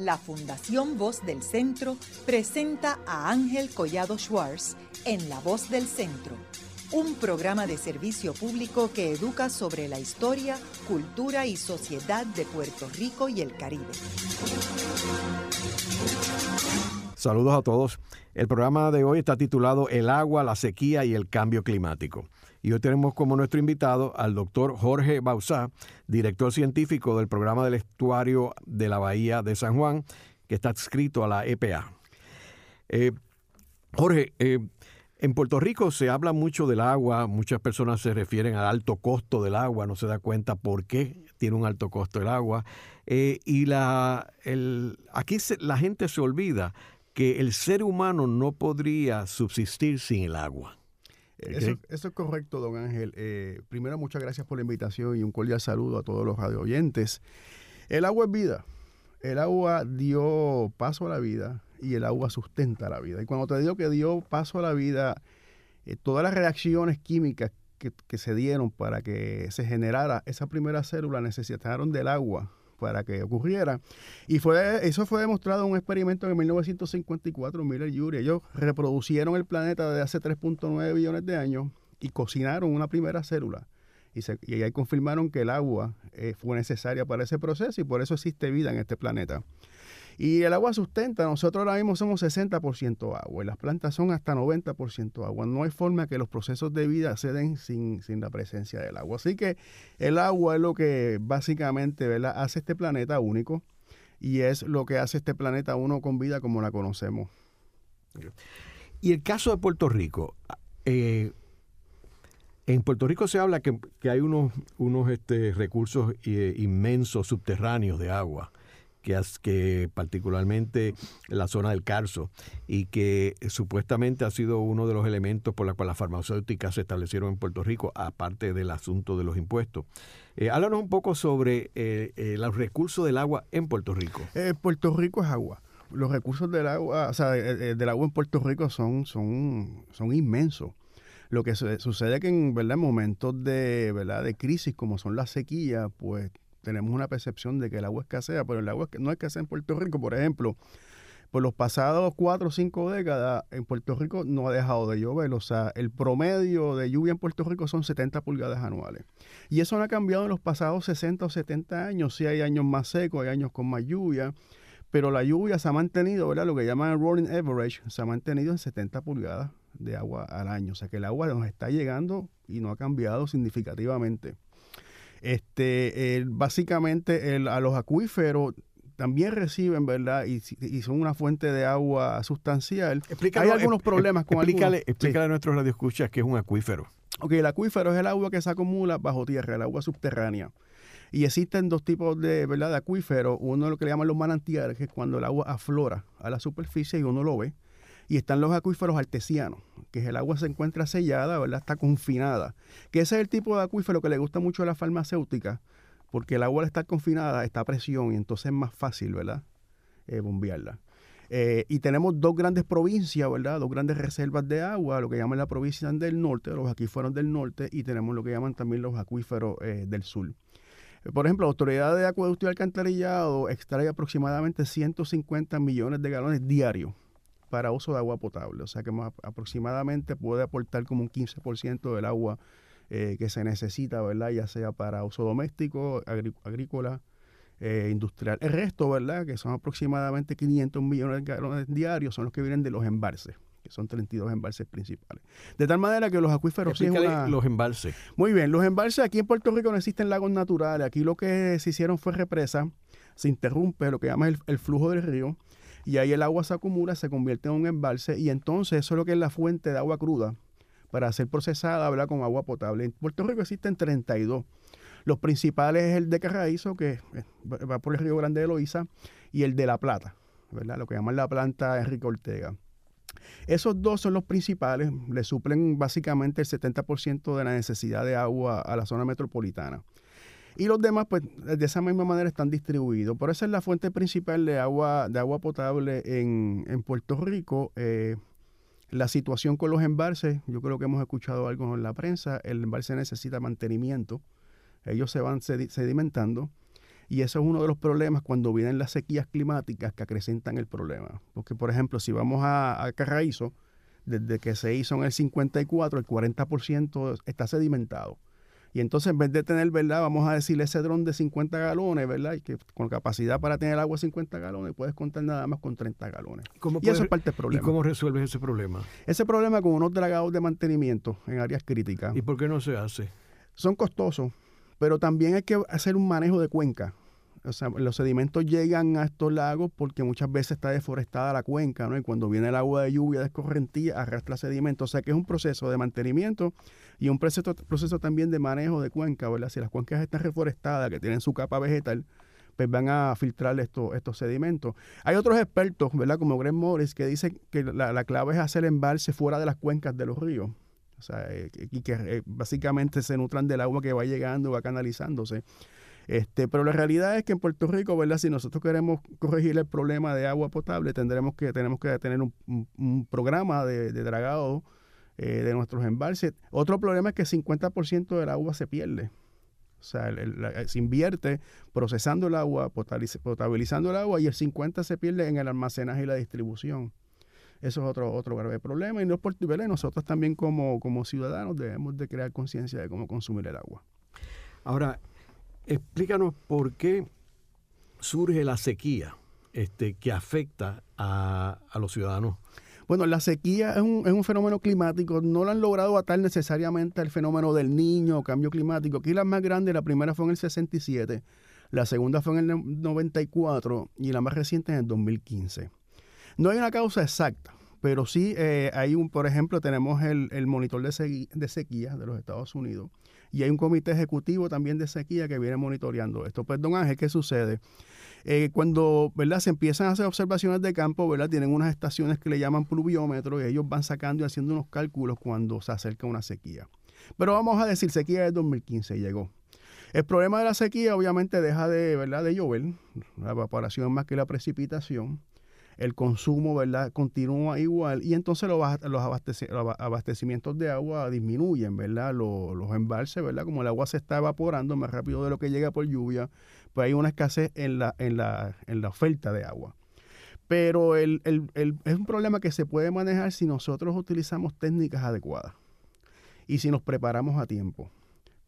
la Fundación Voz del Centro presenta a Ángel Collado Schwartz en La Voz del Centro, un programa de servicio público que educa sobre la historia, cultura y sociedad de Puerto Rico y el Caribe. Saludos a todos. El programa de hoy está titulado El agua, la sequía y el cambio climático. Y hoy tenemos como nuestro invitado al doctor Jorge Bausá, director científico del programa del estuario de la Bahía de San Juan, que está adscrito a la EPA. Eh, Jorge, eh, en Puerto Rico se habla mucho del agua, muchas personas se refieren al alto costo del agua, no se da cuenta por qué tiene un alto costo el agua. Eh, y la, el, aquí la gente se olvida que el ser humano no podría subsistir sin el agua. Eso, es correcto, don Ángel. Eh, primero, muchas gracias por la invitación y un cordial saludo a todos los radio oyentes. El agua es vida. El agua dio paso a la vida y el agua sustenta la vida. Y cuando te digo que dio paso a la vida, eh, todas las reacciones químicas que, que, se dieron para que se generara esa primera célula necesitaron del agua para que ocurriera. Y fue eso fue demostrado en un experimento en 1954, Miller y Urey. Ellos reproducieron el planeta de hace 3.9 billones de años y cocinaron una primera célula. Y, ahí confirmaron que el agua eh, fue necesaria para ese proceso y por eso existe vida en este planeta. Y el agua sustenta, nosotros ahora mismo somos 60% agua y las plantas son hasta 90% agua. No hay forma que los procesos de vida se den sin, sin, la presencia del agua. Así que el agua es lo que básicamente ¿verdad? hace este planeta único y es lo que hace este planeta uno con vida como la conocemos. Y el caso de Puerto Rico, eh, en Puerto Rico se habla que, que hay unos, unos este, recursos eh, inmensos subterráneos de agua que, particularmente la zona del Carso, y que supuestamente ha sido uno de los elementos por los cuales las farmacéuticas se establecieron en Puerto Rico, aparte del asunto de los impuestos. Eh, háblanos un poco sobre eh, eh, los recursos del agua en Puerto Rico. Puerto Rico es agua. Los recursos del agua, o sea, del agua en Puerto Rico son, son, son inmensos. Lo que sucede es que en, ¿verdad? momentos de, ¿verdad? de crisis como son las sequías, pues tenemos una percepción de que el agua escasea, pero el agua no escasea en Puerto Rico. Por ejemplo, por los pasados cuatro o cinco décadas, en Puerto Rico no ha dejado de llover. O sea, el promedio de lluvia en Puerto Rico son 70 pulgadas anuales. Y eso no ha cambiado en los pasados 60 o 70 años. Sí hay años más secos, hay años con más lluvia. Pero la lluvia se ha mantenido, ¿verdad? Lo que llaman rolling average, se ha mantenido en 70 pulgadas de agua al año. O sea que el agua nos está llegando y no ha cambiado significativamente. Este, básicamente a los acuíferos también reciben, ¿verdad? Y, son una fuente de agua sustancial. Hay algunos problemas con explícale, Explícale a nuestros radioescuchas qué es un acuífero. Ok, el acuífero es el agua que se acumula bajo tierra, el agua subterránea. Y existen dos tipos de, ¿verdad? de acuíferos. Uno es lo que le llaman los manantiales, que es cuando el agua aflora a la superficie y uno lo ve. Y están los acuíferos artesianos, que el agua se encuentra sellada, ¿verdad? Está confinada. Que ese es el tipo de acuífero que le gusta mucho a la farmacéutica, porque el agua al estar confinada está a presión y entonces es más fácil, ¿verdad? Eh, bombearla. Eh, y tenemos dos grandes provincias, ¿verdad? Dos grandes reservas de agua, lo que llaman la provincia del norte, los acuíferos del norte, y tenemos lo que llaman también los acuíferos eh, del sur. Por ejemplo, la Autoridad de Acueducto y Alcantarillado extrae aproximadamente 150 millones de galones diarios para uso de agua potable. O sea que aproximadamente puede aportar como un 15% del agua eh, que se necesita, ¿verdad? Ya sea para uso doméstico, agrícola, eh, industrial. El resto, ¿verdad? Que son aproximadamente 500 millones de galones diarios, son los que vienen de los embalses que son 32 embalses principales. De tal manera que los acuíferos... Sí los embalses. Muy bien, los embalses aquí en Puerto Rico no existen lagos naturales. Aquí lo que se hicieron fue represa, se interrumpe lo que llaman el flujo del río y ahí el agua se acumula, se convierte en un embalse y entonces eso es lo que es la fuente de agua cruda para ser procesada habla con agua potable. En Puerto Rico existen 32. Los principales es el de Carraízo, que eh, va por el río Grande de Loíza, y el de La Plata, ¿verdad? Lo que llaman la planta Enrique Ortega. Esos dos son los principales, le suplen básicamente el 70% de la necesidad de agua a la zona metropolitana. Y los demás, pues, de esa misma manera están distribuidos. Por eso es la fuente principal de agua, de agua potable en, Puerto Rico. Eh, la situación con los embalses, yo creo que hemos escuchado algo en la prensa, el embalse necesita mantenimiento, ellos se van sedimentando Y eso es uno de los problemas cuando vienen las sequías climáticas que acrecentan el problema. Porque, por ejemplo, si vamos a, a desde que se hizo en el 54, el 40% está sedimentado. Y entonces en vez de tener, ¿verdad? Vamos a decir ese dron de 50 galones, ¿verdad? Y que con capacidad para tener agua de 50 galones, puedes contar nada más con 30 galones. y eso es parte del problema. ¿Y cómo resuelves ese problema? Ese problema con unos dragados de mantenimiento en áreas críticas. ¿Y por qué no se hace? Son costosos, pero también hay que hacer un manejo de cuenca. O sea, los sedimentos llegan a estos lagos porque muchas veces está deforestada la cuenca, ¿no? Y cuando viene el agua de lluvia de escorrentía, arrastra sedimentos. O sea que es un proceso de mantenimiento y un proceso, proceso también de manejo de cuenca, ¿verdad? Si las cuencas están reforestadas, que tienen su capa vegetal, pues van a filtrar estos, estos sedimentos. Hay otros expertos, ¿verdad? Como Greg Morris, que dicen que la, clave es hacer embalse fuera de las cuencas de los ríos. O sea, eh, y que eh, básicamente se nutran del agua que va llegando, va canalizándose. Este, pero la realidad es que en Puerto Rico, ¿verdad? Si nosotros queremos corregir el problema de agua potable, tendremos que, tenemos que tener un, programa de, dragado eh, de nuestros embalses. Otro problema es que el 50% del agua se pierde. O sea, se invierte procesando el agua, potabilizando el agua y el 50% se pierde en el almacenaje y la distribución. Eso es otro, otro grave problema. Y no por nosotros también como, como ciudadanos debemos de crear conciencia de cómo consumir el agua. Ahora, explícanos por qué surge la sequía este, que afecta a, los ciudadanos. Bueno, la sequía es un, es un, fenómeno climático. No lo han logrado atar necesariamente al fenómeno del niño, cambio climático. Aquí la más grande, la primera fue en el 67, la segunda fue en el 94 y la más reciente en el 2015. No hay una causa exacta, pero sí eh, hay un, por ejemplo, tenemos el, el monitor de, de sequía de los Estados Unidos y hay un comité ejecutivo también de sequía que viene monitoreando esto. Pues, don Ángel, ¿qué sucede? Eh, cuando ¿verdad? se empiezan a hacer observaciones de campo, ¿verdad? tienen unas estaciones que le llaman pluviómetro y ellos van sacando y haciendo unos cálculos cuando se acerca una sequía. Pero vamos a decir, sequía de 2015 llegó. El problema de la sequía obviamente deja de, ¿verdad? de llover, la evaporación más que la precipitación el consumo ¿verdad? continúa igual y entonces los, abastecimientos de agua disminuyen, ¿verdad? Los, los, embalses, ¿verdad? Como el agua se está evaporando más rápido de lo que llega por lluvia, pues hay una escasez en la, en la, en la oferta de agua. Pero el, es un problema que se puede manejar si nosotros utilizamos técnicas adecuadas y si nos preparamos a tiempo.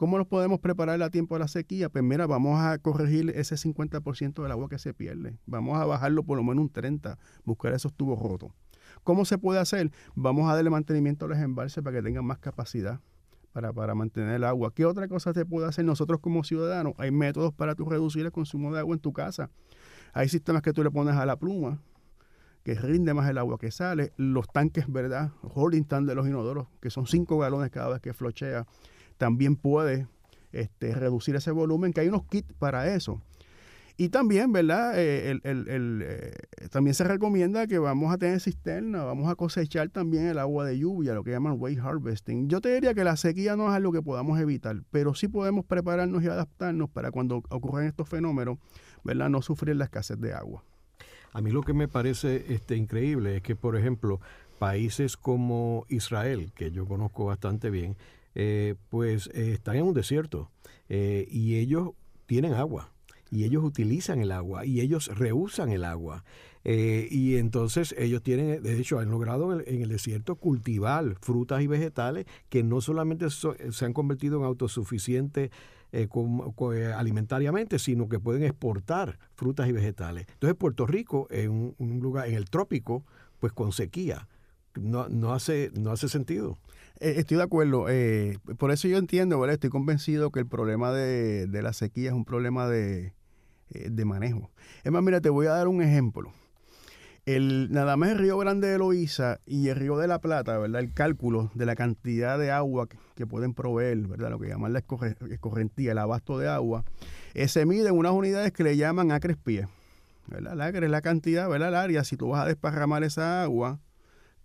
¿Cómo nos podemos preparar a tiempo de la sequía? Pues mira, vamos a corregir ese 50% del agua que se pierde. Vamos a bajarlo por lo menos un 30%, buscar esos tubos rotos. ¿Cómo se puede hacer? Vamos a darle mantenimiento a los embalses para que tengan más capacidad para, para mantener el agua. ¿Qué otra cosa se puede hacer nosotros como ciudadanos? Hay métodos para tú reducir el consumo de agua en tu casa. Hay sistemas que tú le pones a la pluma, que rinde más el agua que sale. Los tanques, ¿verdad? Holding tank de los inodoros, que son 5 galones cada vez que flochea también puede este, reducir ese volumen, que hay unos kits para eso. Y también, ¿verdad? Eh, eh, también se recomienda que vamos a tener cisterna, vamos a cosechar también el agua de lluvia, lo que llaman rain harvesting. Yo te diría que la sequía no es algo que podamos evitar, pero sí podemos prepararnos y adaptarnos para cuando ocurran estos fenómenos, ¿verdad? No sufrir la escasez de agua. A mí lo que me parece este, increíble es que, por ejemplo, países como Israel, que yo conozco bastante bien, eh, pues eh, están en un desierto eh, y ellos tienen agua y ellos utilizan el agua y ellos rehusan el agua. y entonces ellos tienen, de hecho, han logrado en el, desierto cultivar frutas y vegetales que no solamente se han convertido en autosuficientes alimentariamente, sino que pueden exportar frutas y vegetales. Entonces Puerto Rico, en un, lugar, en el trópico, pues con sequía, no, no, hace, no hace sentido. Eh, estoy de acuerdo. Eh, por eso yo entiendo, ¿vale? estoy convencido que el problema de, la sequía es un problema de, eh, de, manejo. Es más, mira, te voy a dar un ejemplo. El, nada más el río Grande de Loíza y el río de la Plata, ¿verdad? El cálculo de la cantidad de agua que, pueden proveer, ¿verdad? Lo que llaman la escorrentía, el abasto de agua, se mide en unas unidades que le llaman acres pie. ¿verdad? El acre es la cantidad, ¿verdad? El área, si tú vas a desparramar esa agua,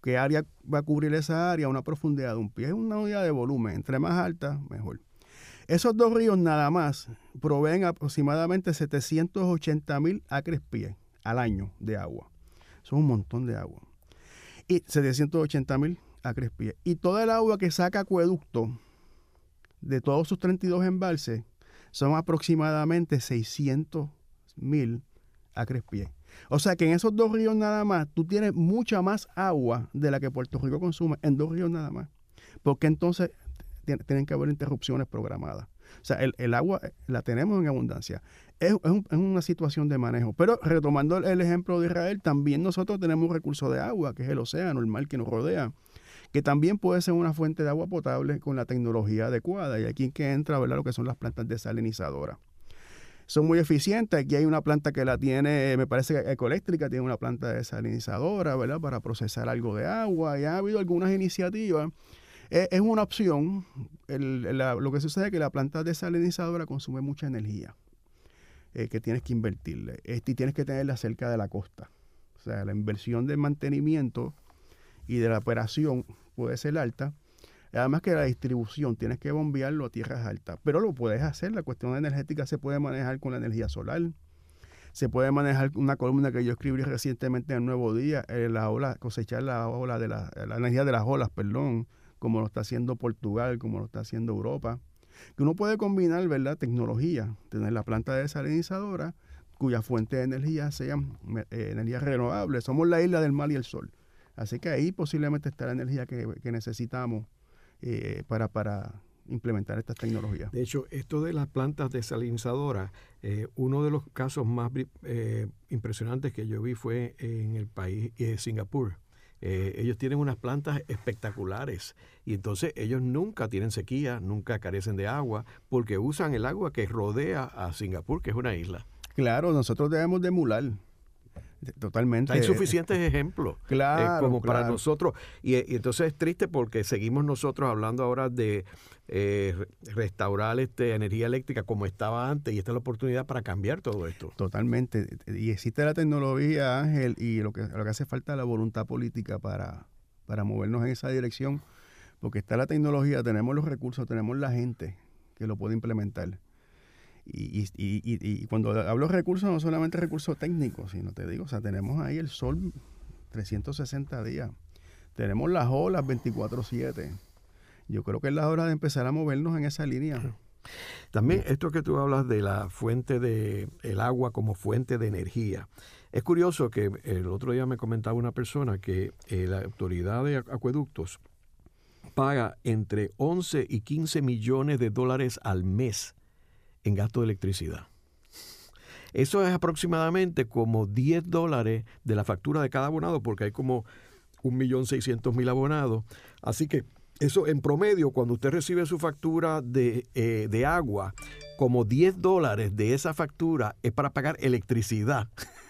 qué área va a cubrir esa área, una profundidad de un pie. Es una unidad de volumen. Entre más alta, mejor. Esos dos ríos nada más proveen aproximadamente 780 mil acres pie al año de agua. Son un montón de agua. Y 780 mil acres pie. Y toda el agua que saca acueducto de todos sus 32 embalses son aproximadamente 600 mil acres pie. O sea que en esos dos ríos nada más, tú tienes mucha más agua de la que Puerto Rico consume en dos ríos nada más. Porque entonces tienen que haber interrupciones programadas. O sea, el, agua eh, la tenemos en abundancia. Es, una situación de manejo. Pero retomando el ejemplo de Israel, también nosotros tenemos un recurso de agua, que es el océano, el mar que nos rodea, que también puede ser una fuente de agua potable con la tecnología adecuada. Y aquí que entra ¿verdad? lo que son las plantas desalinizadoras. Son muy eficientes. Aquí hay una planta que la tiene, me parece que Ecoeléctrica tiene una planta desalinizadora, ¿verdad? Para procesar algo de agua. Y ha habido algunas iniciativas es, una opción. lo que sucede es que la planta desalinizadora consume mucha energía eh, que tienes que invertirle. Este, y tienes que tenerla cerca de la costa. O sea, la inversión de mantenimiento y de la operación puede ser alta. Además que la distribución tienes que bombearlo a tierras altas, pero lo puedes hacer. La cuestión energética se puede manejar con la energía solar. Se puede manejar una columna que yo escribí recientemente en el Nuevo Día, eh, la cosechar la ola de la, la energía de las olas, perdón, como lo está haciendo Portugal, como lo está haciendo Europa, que uno puede combinar, ¿verdad? Tecnología, tener la planta desalinizadora, cuya fuente de energía sea eh, energía renovable. Somos la isla del mar y el sol. Así que ahí posiblemente está la energía que, necesitamos eh, para, para implementar estas tecnologías. De hecho, esto de las plantas desalinizadoras, eh, uno de los casos más impresionantes que yo vi fue en el país de Singapur eh, ellos tienen unas plantas espectaculares y entonces ellos nunca tienen sequía, nunca carecen de agua, porque usan el agua que rodea a Singapur, que es una isla. Claro, nosotros debemos de emular Totalmente. Hay suficientes ejemplos eh, claro, como para nosotros. Y, entonces es triste porque seguimos nosotros hablando ahora de eh, restaurar este, energía eléctrica como estaba antes y esta es la oportunidad para cambiar todo esto. Totalmente. Y existe la tecnología, Ángel, y lo que, lo que hace falta es la voluntad política para, para movernos en esa dirección. Porque está la tecnología, tenemos los recursos, tenemos la gente que lo puede implementar. Y, y, y, y, cuando hablo de recursos, no solamente recursos técnicos, sino te digo, o sea, tenemos ahí el sol 360 días. Tenemos las olas 24-7. Yo creo que es la hora de empezar a movernos en esa línea. También esto que tú hablas de la fuente de el agua como fuente de energía. Es curioso que el otro día me comentaba una persona que eh, la autoridad de acueductos paga entre 11 y 15 millones de dólares al mes en gasto de electricidad. Eso es aproximadamente como 10 dólares de la factura de cada abonado, porque hay como 1.600.000 abonados. Así que eso en promedio, cuando usted recibe su factura de, eh, de agua, como 10 dólares de esa factura es para pagar electricidad.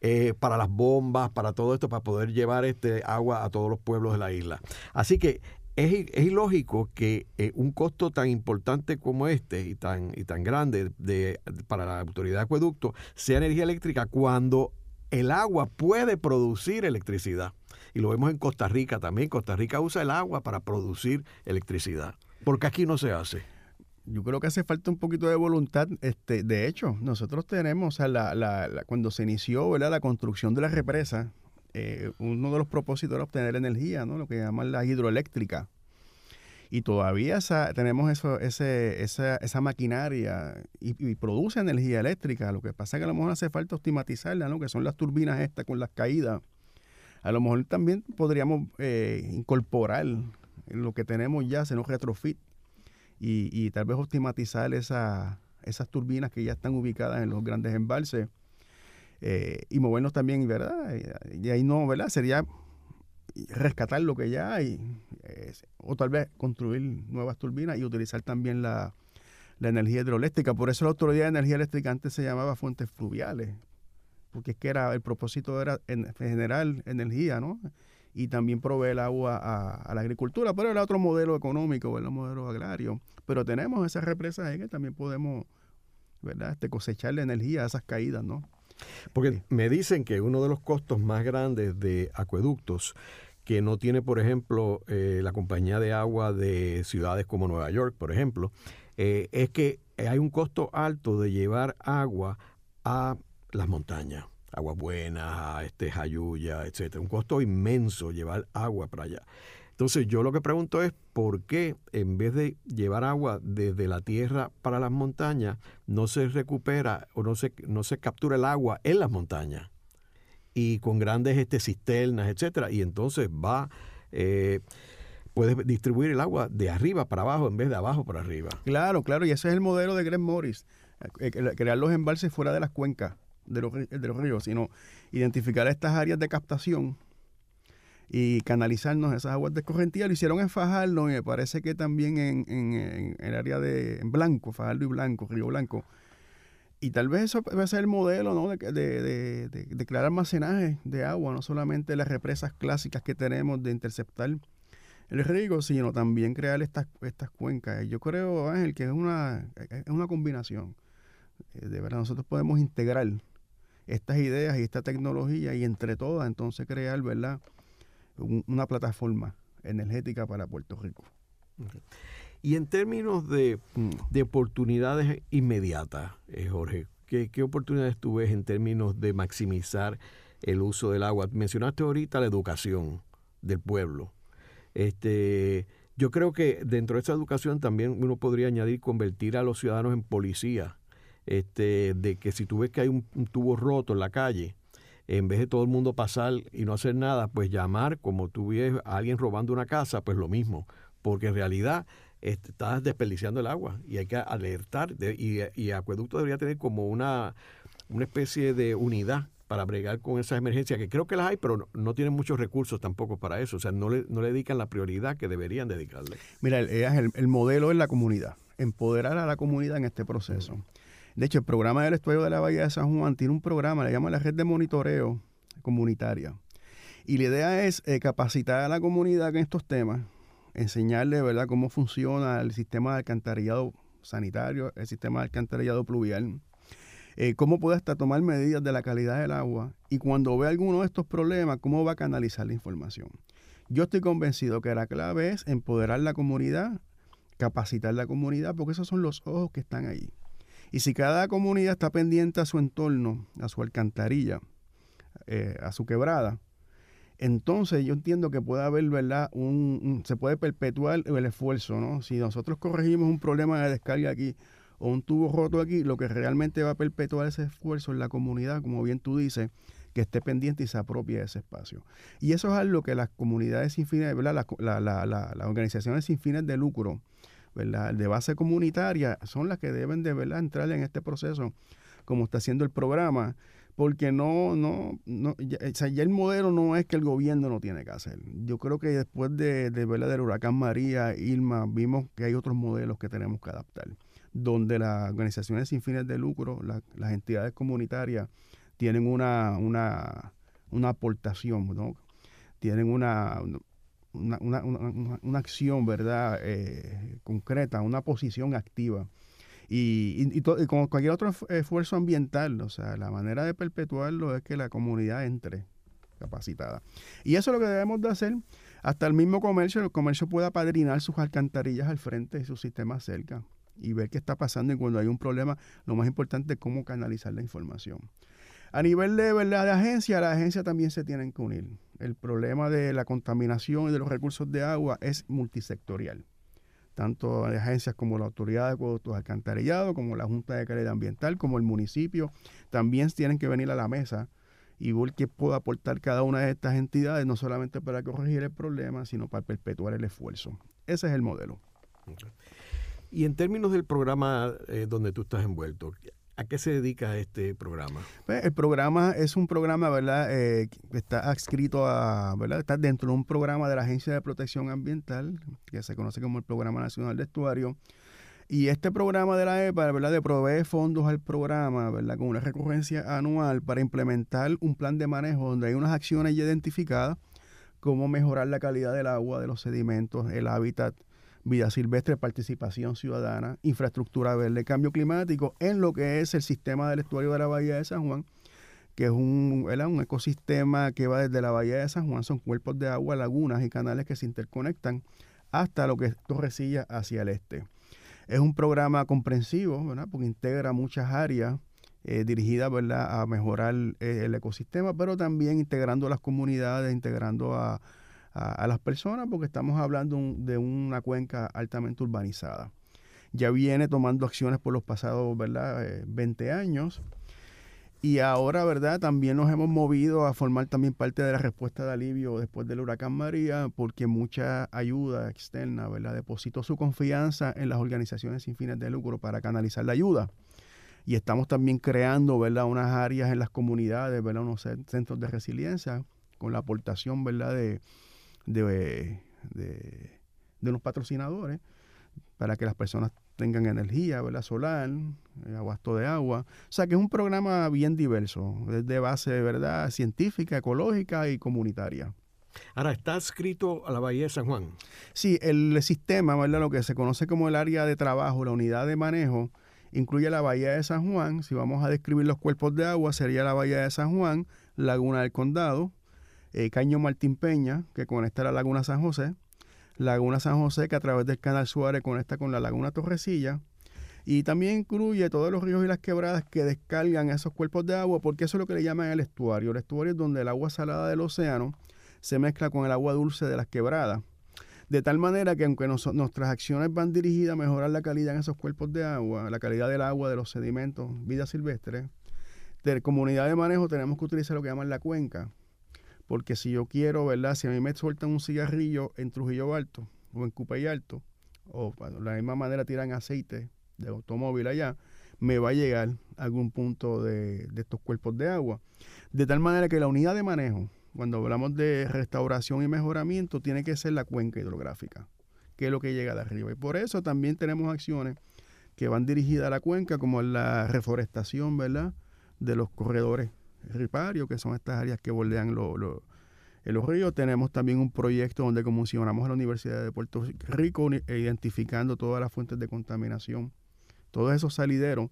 Eh, para las bombas, para todo esto, para poder llevar este agua a todos los pueblos de la isla. Así que es, ilógico que eh, un costo tan importante como este y tan, y tan grande de, para la autoridad de acueducto sea energía eléctrica cuando el agua puede producir electricidad. Y lo vemos en Costa Rica también. Costa Rica usa el agua para producir electricidad. Porque aquí no se hace. Yo creo que hace falta un poquito de voluntad. Este, de hecho, nosotros tenemos, cuando se inició ¿verdad? la construcción de la represa, eh, uno de los propósitos era obtener energía, ¿no? lo que llaman la hidroeléctrica. Y todavía tenemos esa, maquinaria y, produce energía eléctrica. Lo que pasa es que a lo mejor hace falta optimizarla, ¿no? que son las turbinas estas con las caídas. A lo mejor también podríamos eh, incorporar lo que tenemos ya, hacer un retrofit y, tal vez optimizar esa, esas turbinas que ya están ubicadas en los grandes embalses eh, y movernos también, ¿verdad? Y ahí no, ¿verdad? Sería rescatar lo que ya hay, o tal vez construir nuevas turbinas y utilizar también la, energía hidroeléctrica. Por eso la Autoridad de Energía Eléctrica antes se llamaba fuentes fluviales, porque es que era el propósito era en, generar energía, ¿no? Y también proveer agua a, la agricultura, pero era otro modelo económico, un modelo agrario. Pero tenemos esas represas ahí que también podemos, ¿verdad? Este, cosecharle energía a esas caídas, ¿no? Porque me dicen que uno de los costos más grandes de acueductos que no tiene, por ejemplo, eh, la compañía de agua de ciudades como Nueva York, por ejemplo, eh, es que hay un costo alto de llevar agua a las montañas, agua buena, a este Jayuya, etcétera. Un costo inmenso llevar agua para allá. Entonces yo lo que pregunto es por qué en vez de llevar agua desde la tierra para las montañas, no se recupera o no se, no se captura el agua en las montañas y con grandes este, cisternas, etcétera, y entonces va eh, puedes distribuir el agua de arriba para abajo en vez de abajo para arriba. Claro, claro, y ese es el modelo de Greg Morris, eh, crear los embalses fuera de las cuencas de los, de los ríos, sino identificar estas áreas de captación y canalizarnos esas aguas de correntía. Lo hicieron en Fajardo y me parece que también en, en, el área de Blanco, Fajardo y Blanco, Río Blanco. Y tal vez eso va a ser el modelo ¿no? de, de, de, crear almacenaje de agua, no solamente las represas clásicas que tenemos de interceptar el riego, sino también crear estas, estas cuencas. Yo creo, Ángel, que es una, es una combinación. Eh, de verdad, nosotros podemos integrar estas ideas y esta tecnología y entre todas entonces crear, ¿verdad? Una plataforma energética para Puerto Rico. Y en términos de, mm. de oportunidades inmediatas, eh, Jorge, ¿qué, ¿qué, oportunidades tú ves en términos de maximizar el uso del agua? Mencionaste ahorita la educación del pueblo. Este, yo creo que dentro de esa educación también uno podría añadir convertir a los ciudadanos en policía. Este, de que si tú ves que hay un tubo roto en la calle, en vez de todo el mundo pasar y no hacer nada, pues llamar, como tú ves a alguien robando una casa, pues lo mismo, porque en realidad estás desperdiciando el agua y hay que alertar y, y, Acueducto debería tener como una, una especie de unidad para bregar con esas emergencias, que creo que las hay, pero no, tienen muchos recursos tampoco para eso, o sea, no le, no le dedican la prioridad que deberían dedicarle. Mira, el, el, el modelo es la comunidad, empoderar a la comunidad en este proceso. De hecho, el programa del estudio de la Bahía de San Juan tiene un programa, le llama la red de monitoreo comunitaria. Y la idea es eh, capacitar a la comunidad en estos temas, enseñarle ¿verdad?, cómo funciona el sistema de alcantarillado sanitario, el sistema de alcantarillado pluvial, eh, cómo puede hasta tomar medidas de la calidad del agua y cuando ve alguno de estos problemas, cómo va a canalizar la información. Yo estoy convencido que la clave es empoderar la comunidad, capacitar la comunidad, porque esos son los ojos que están ahí. Y si cada comunidad está pendiente a su entorno, a su alcantarilla, eh, a su quebrada, entonces yo entiendo que puede haber, ¿verdad? Un, se puede perpetuar el esfuerzo, ¿no? Si nosotros corregimos un problema de descarga aquí o un tubo roto aquí, lo que realmente va a perpetuar ese esfuerzo en la comunidad, como bien tú dices, que esté pendiente y se apropie de ese espacio. Y eso es algo que las comunidades sin fines, ¿verdad? las organizaciones sin fines de lucro, de base comunitaria son las que deben de ¿verdad? entrar en este proceso, como está haciendo el programa, porque no, no, no ya, el modelo no es que el gobierno no tiene que hacer. Yo creo que después de, de ¿verdad? del huracán María, Irma, vimos que hay otros modelos que tenemos que adaptar, donde las organizaciones sin fines de lucro, las entidades comunitarias, tienen una, una, una aportación, ¿no? tienen una, una, una, una, una acción, ¿verdad?, eh, concreta, una posición activa. Y, y, como cualquier otro esfuerzo ambiental, o sea, la manera de perpetuarlo es que la comunidad entre capacitada. Y eso es lo que debemos de hacer. Hasta el mismo comercio, el comercio pueda padrinar sus alcantarillas al frente y sus sistemas cerca y ver qué está pasando y cuando hay un problema, lo más importante es cómo canalizar la información. A nivel de, ¿verdad? de agencia, la agencia también se tienen que unir el problema de la contaminación y de los recursos de agua es multisectorial. Tanto agencias como la Autoridad de Acueductos Alcantarillados, como la Junta de Calidad Ambiental, como el municipio, también tienen que venir a la mesa y ver qué puede aportar cada una de estas entidades, no solamente para corregir el problema, sino para perpetuar el esfuerzo. Ese es el modelo. Y en términos del programa eh, donde tú estás envuelto, ¿A qué se dedica este programa? Pues, el programa es un programa, ¿verdad? Eh, está adscrito a, ¿verdad? Está dentro de un programa de la Agencia de Protección Ambiental, que se conoce como el Programa Nacional de Estuario. Y este programa de la EPA, ¿verdad? De proveer fondos al programa, ¿verdad? Con una recurrencia anual para implementar un plan de manejo donde hay unas acciones ya identificadas, como mejorar la calidad del agua, de los sedimentos, el hábitat, vida silvestre, participación ciudadana, infraestructura verde, cambio climático, en lo que es el sistema del estuario de la Bahía de San Juan, que es un, un ecosistema que va desde la Bahía de San Juan, son cuerpos de agua, lagunas y canales que se interconectan hasta lo que es Torrecilla hacia el este. Es un programa comprensivo, ¿verdad? porque integra muchas áreas eh, dirigidas ¿verdad? a mejorar eh, el ecosistema, pero también integrando las comunidades, integrando a, a, las personas porque estamos hablando de una cuenca altamente urbanizada. Ya viene tomando acciones por los pasados ¿verdad? 20 eh, años. Y ahora, ¿verdad? También nos hemos movido a formar también parte de la respuesta de alivio después del huracán María, porque mucha ayuda externa, ¿verdad? Depositó su confianza en las organizaciones sin fines de lucro para canalizar la ayuda. Y estamos también creando, ¿verdad? Unas áreas en las comunidades, ¿verdad? Unos centros de resiliencia con la aportación, ¿verdad? De, de, de, de unos patrocinadores para que las personas tengan energía, ¿verdad? solar, eh, abasto de agua. O sea que es un programa bien diverso, de base, ¿verdad? científica, ecológica y comunitaria. Ahora, ¿está adscrito a la Bahía de San Juan? Sí, el sistema, ¿verdad? lo que se conoce como el área de trabajo, la unidad de manejo, incluye la Bahía de San Juan. Si vamos a describir los cuerpos de agua, sería la Bahía de San Juan, Laguna del Condado, eh, Caño Martín Peña, que conecta la Laguna San José, Laguna San José, que a través del Canal Suárez conecta con la Laguna Torrecilla. Y también incluye todos los ríos y las quebradas que descargan esos cuerpos de agua, porque eso es lo que le llaman el estuario. El estuario es donde el agua salada del océano se mezcla con el agua dulce de las quebradas. De tal manera que aunque nuestras acciones van dirigidas a mejorar la calidad en esos cuerpos de agua, la calidad del agua, de los sedimentos, vida silvestre, de comunidad de manejo tenemos que utilizar lo que llaman la cuenca, porque si yo quiero, ¿verdad? Si a mí me sueltan un cigarrillo en Trujillo Alto o en Cupey Alto, o de la misma manera tiran aceite de automóvil allá, me va a llegar a algún punto de, de, estos cuerpos de agua. De tal manera que la unidad de manejo, cuando hablamos de restauración y mejoramiento, tiene que ser la cuenca hidrográfica, que es lo que llega de arriba. Y por eso también tenemos acciones que van dirigidas a la cuenca, como la reforestación, ¿verdad? De los corredores ripario, que son estas áreas que bordean los ríos. Tenemos también un proyecto donde comisionamos a la Universidad de Puerto Rico identificando todas las fuentes de contaminación, todos esos salideros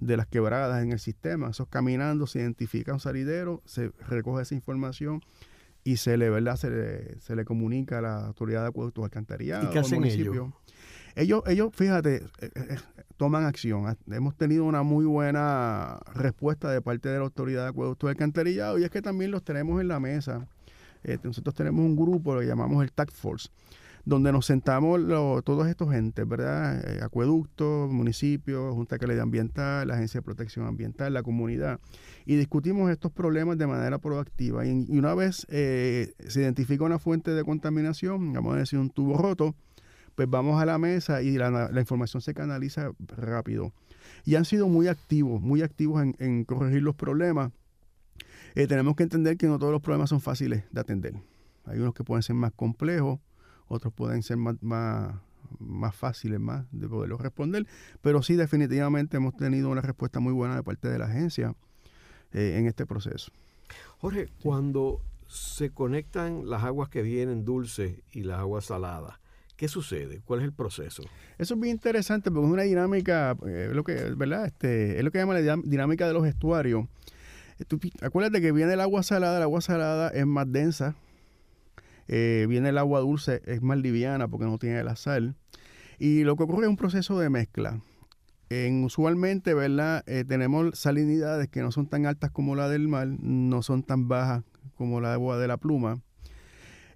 de las quebradas en el sistema. Esos caminando se identifica un salidero, se recoge esa información y se le, ¿verdad? Se le, comunica a la autoridad de acueductos alcantarillados. ¿Y qué hacen ellos? Ellos, ellos, fíjate, eh, eh, eh, toman acción. Hemos tenido una muy buena respuesta de parte de la autoridad de acueducto de alcantarillado y es que también los tenemos en la mesa. nosotros tenemos un grupo, lo llamamos el TAC Force, donde nos sentamos todos estos gentes, ¿verdad? acueductos, municipios, Junta de Calidad Ambiental, la Agencia de Protección Ambiental, la comunidad, y discutimos estos problemas de manera proactiva. Y, y una vez se identifica una fuente de contaminación, vamos a decir un tubo roto, pues vamos a la mesa y la, información se canaliza rápido. Y han sido muy activos, muy activos en, corregir los problemas. Eh, tenemos que entender que no todos los problemas son fáciles de atender. Hay unos que pueden ser más complejos, otros pueden ser más, más, fáciles más de poderlos responder, pero sí definitivamente hemos tenido una respuesta muy buena de parte de la agencia eh, en este proceso. Jorge, cuando se conectan las aguas que vienen dulces y las aguas saladas, ¿Qué sucede? ¿Cuál es el proceso? Eso es bien interesante porque es una dinámica, eh, lo que, ¿verdad? Este, es lo que llama la dinámica de los estuarios. acuérdate que viene el agua salada, el agua salada es más densa, eh, viene el agua dulce, es más liviana porque no tiene la sal. Y lo que ocurre es un proceso de mezcla. En, usualmente, ¿verdad? Eh, tenemos salinidades que no son tan altas como la del mar, no son tan bajas como la agua de la pluma.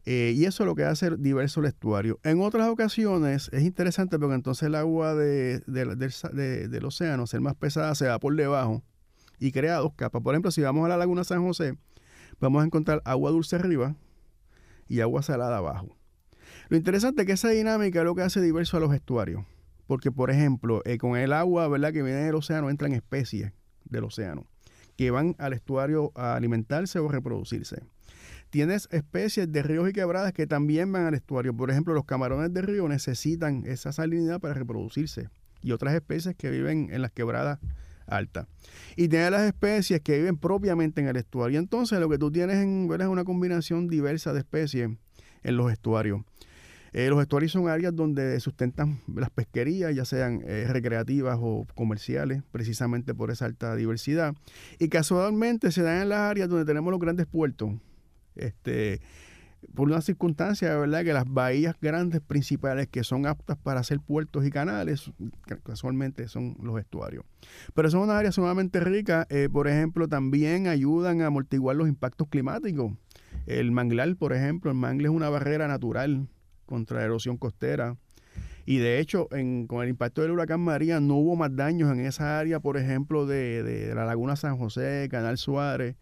Eh, y eso es lo que hace diverso el estuario. En otras ocasiones es interesante porque entonces el agua del océano, ser más pesada, se va por debajo y crea dos capas. Por ejemplo, si vamos a la laguna San José, vamos a encontrar agua dulce arriba y agua salada abajo. Lo interesante es que esa dinámica es lo que hace diverso a los estuarios. Porque, por ejemplo, eh, con el agua ¿verdad? que viene del océano entran especies del océano que van al estuario a alimentarse o reproducirse tienes especies de ríos y quebradas que también van al estuario. Por ejemplo, los camarones de río necesitan esa salinidad para reproducirse y otras especies que viven en las quebradas altas. Y tienes las especies que viven propiamente en el estuario. Entonces, lo que tú tienes en, es una combinación diversa de especies en los estuarios. Eh, los estuarios son áreas donde sustentan las pesquerías, ya sean eh, recreativas o comerciales, precisamente por esa alta diversidad. Y casualmente se dan en las áreas donde tenemos los grandes puertos, este, por una circunstancia, ¿verdad? Que las bahías grandes principales que son aptas para hacer puertos y canales, casualmente son los estuarios. Pero son unas áreas sumamente ricas, eh, por ejemplo, también ayudan a amortiguar los impactos climáticos. El manglar, por ejemplo, el mangle es una barrera natural contra la erosión costera. Y de hecho, con el impacto del huracán María no hubo más daños en esa área, por ejemplo, de, la Laguna San José, Canal Suárez,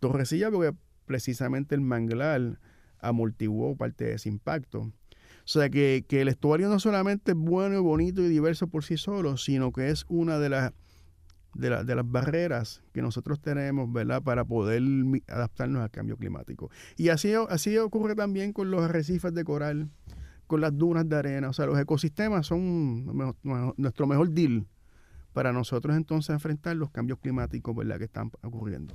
Torrecilla, porque precisamente el manglar amortiguó parte de ese impacto. O sea que, que, el estuario no solamente es bueno y bonito y diverso por sí solo, sino que es una de las de, de, las barreras que nosotros tenemos, ¿verdad?, para poder adaptarnos al cambio climático. Y así, así ocurre también con los arrecifes de coral, con las dunas de arena. O sea, los ecosistemas son nuestro mejor deal para nosotros entonces enfrentar los cambios climáticos, ¿verdad?, que están ocurriendo.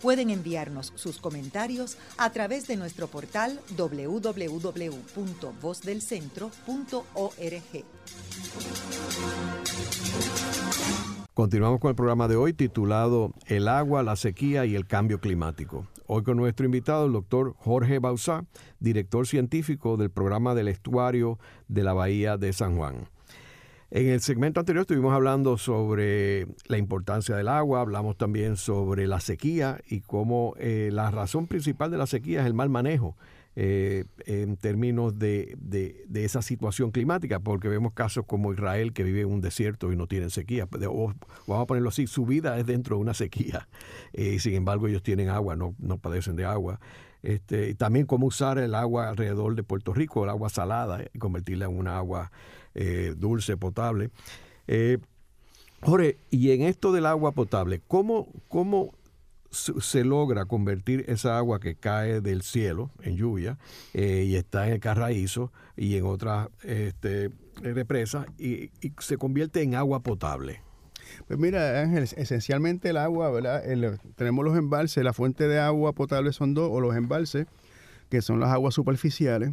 Pueden enviarnos sus comentarios a través de nuestro portal www.vozdelcentro.org. Continuamos con el programa de hoy titulado El agua, la sequía y el cambio climático. Hoy con nuestro invitado, el doctor Jorge Bausá, director científico del programa del estuario de la Bahía de San Juan. En el segmento anterior estuvimos hablando sobre la importancia del agua, hablamos también sobre la sequía y cómo eh, la razón principal de la sequía es el mal manejo eh, en términos de, de, esa situación climática, porque vemos casos como Israel que vive en un desierto y no tienen sequía. O, vamos a ponerlo así, su vida es dentro de una sequía. Eh, sin embargo, ellos tienen agua, no, padecen de agua. Este, también cómo usar el agua alrededor de Puerto Rico, el agua salada, y convertirla en una agua eh, dulce, potable. Jorge, y en esto del agua potable, ¿cómo, cómo se logra convertir esa agua que cae del cielo en lluvia eh, y está en el carraízo y en otras este, represas y, se convierte en agua potable. Pues mira, Ángel, esencialmente el agua, ¿verdad? tenemos los embalses, la fuente de agua potable son dos, o los embalses, que son las aguas superficiales,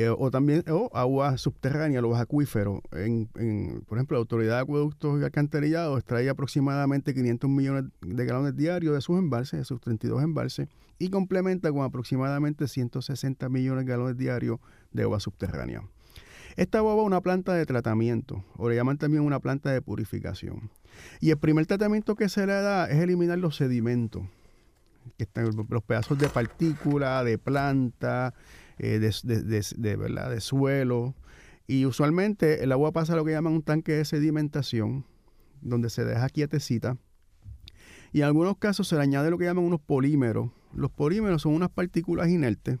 eh, o también o agua subterránea, los acuíferos. En, por ejemplo, la Autoridad de Acueductos y Alcantarillados extrae aproximadamente 500 millones de galones diarios de sus embalses, de sus 32 embalses, y complementa con aproximadamente 160 millones de galones diarios de agua subterránea. Esta agua es una planta de tratamiento, o le llaman también una planta de purificación. Y el primer tratamiento que se le da es eliminar los sedimentos, que están los pedazos de partícula, de planta, eh, de, ¿verdad? de suelo. Y usualmente el agua pasa a lo que llaman un tanque de sedimentación, donde se deja quietecita. Y en algunos casos se le añade lo que llaman unos polímeros. Los polímeros son unas partículas inertes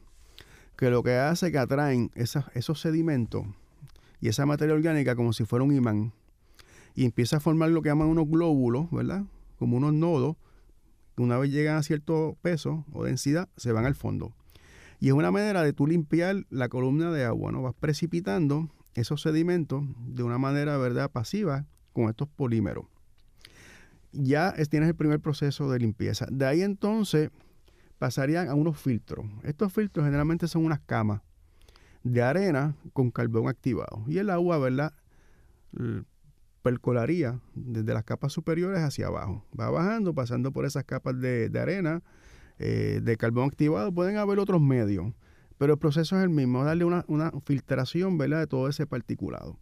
que lo que hace es que atraen esos sedimentos y esa materia orgánica como si fuera un imán. Y empieza a formar lo que llaman unos glóbulos, ¿verdad? Como unos nodos. Una vez llegan a cierto peso o densidad, se van al fondo. Y es una manera de tú limpiar la columna de agua, ¿no? Vas precipitando esos sedimentos de una manera, ¿verdad?, pasiva con estos polímeros. Ya tienes el primer proceso de limpieza. De ahí entonces pasarían a unos filtros. Estos filtros generalmente son unas camas de arena con carbón activado. Y el agua, ¿verdad? percolaría desde las capas superiores hacia abajo. Va bajando, pasando por esas capas de, de arena, eh, de carbón activado, pueden haber otros medios, pero el proceso es el mismo, darle una, filtración ¿verdad? de todo ese particulado.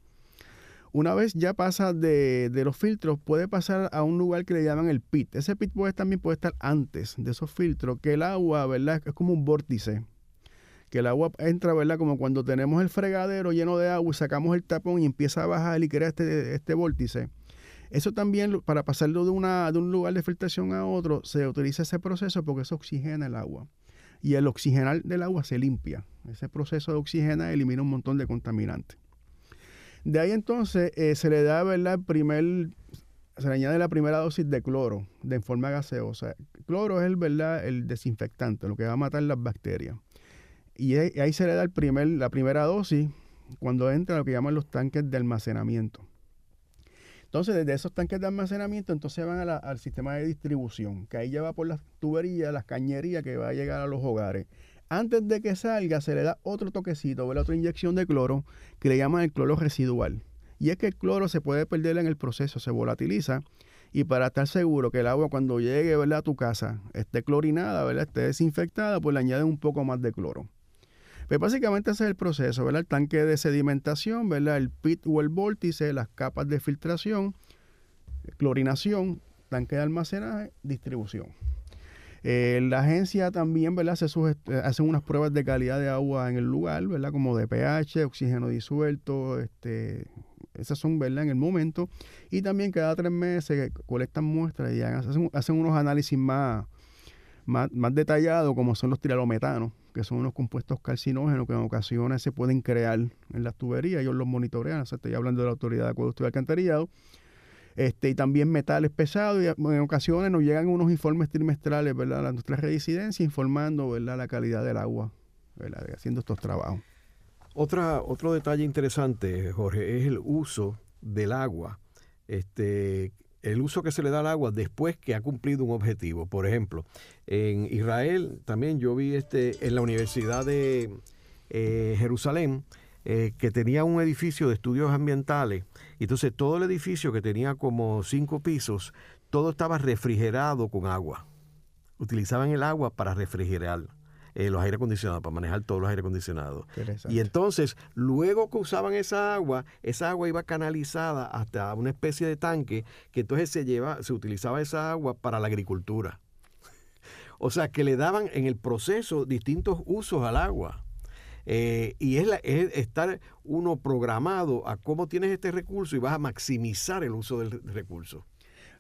Una vez ya pasa de, los filtros, puede pasar a un lugar que le llaman el pit. Ese pit puede, también puede estar antes de esos filtros, que el agua, ¿verdad? Es como un vórtice. Que el agua entra, ¿verdad? Como cuando tenemos el fregadero lleno de agua y sacamos el tapón y empieza a bajar y crea este, este vórtice. Eso también, para pasarlo de, una, de un lugar de filtración a otro, se utiliza ese proceso porque eso oxigena el agua. Y el oxigenar del agua se limpia. Ese proceso de oxigena elimina un montón de contaminantes. De ahí entonces eh, se le da, ¿verdad? primer, se le añade la primera dosis de cloro de forma gaseosa. cloro es el, ¿verdad? el desinfectante, lo que va a matar las bacterias. Y ahí se le da el primer, la primera dosis cuando entra lo que llaman los tanques de almacenamiento. Entonces, desde esos tanques de almacenamiento, entonces van al sistema de distribución, que ahí lleva por las tuberías, las cañerías que va a llegar a los hogares. antes de que salga se le da otro toquecito, ¿verdad? otra inyección de cloro que le llaman el cloro residual. Y es que el cloro se puede perder en el proceso, se volatiliza. Y para estar seguro que el agua cuando llegue a tu casa esté clorinada, ¿verdad? esté desinfectada, pues le añaden un poco más de cloro. Pues básicamente ese es el proceso, ¿verdad? El tanque de sedimentación, ¿verdad? El pit o el vórtice, las capas de filtración, clorinación, tanque de almacenaje, distribución. Eh, la agencia también, ¿verdad? Se eh, hacen unas pruebas de calidad de agua en el lugar, ¿verdad? Como de pH, oxígeno disuelto, este, esas son, ¿verdad? En el momento. Y también cada tres meses colectan muestras y hacen, hacen unos análisis más, más, más detallados, como son los tiralometanos, que son unos compuestos carcinógenos que en ocasiones se pueden crear en las tuberías. Ellos los monitorean, o sea, estoy hablando de la Autoridad de Acueducto y Alcantarillado este, y también metales pesados. Y en ocasiones nos llegan unos informes trimestrales, ¿verdad? A nuestra residencia informando, ¿verdad? La calidad del agua, ¿verdad? Haciendo estos trabajos. Otra, otro detalle interesante, Jorge, es el uso del agua. Este, el uso que se le da al agua después que ha cumplido un objetivo. Por ejemplo, en Israel también yo vi este, en la Universidad de eh, Jerusalén, eh, que tenía un edificio de estudios ambientales. Entonces todo el edificio que tenía como cinco pisos, todo estaba refrigerado con agua. Utilizaban el agua para refrigerar eh, los aire acondicionados, para manejar todos los aire acondicionados. Y entonces, luego que usaban esa agua, esa agua iba canalizada hasta una especie de tanque que entonces se lleva, se utilizaba esa agua para la agricultura. o sea, que le daban en el proceso distintos usos al agua. Eh, y es, estar uno programado a cómo tienes este recurso y vas a maximizar el uso del recurso.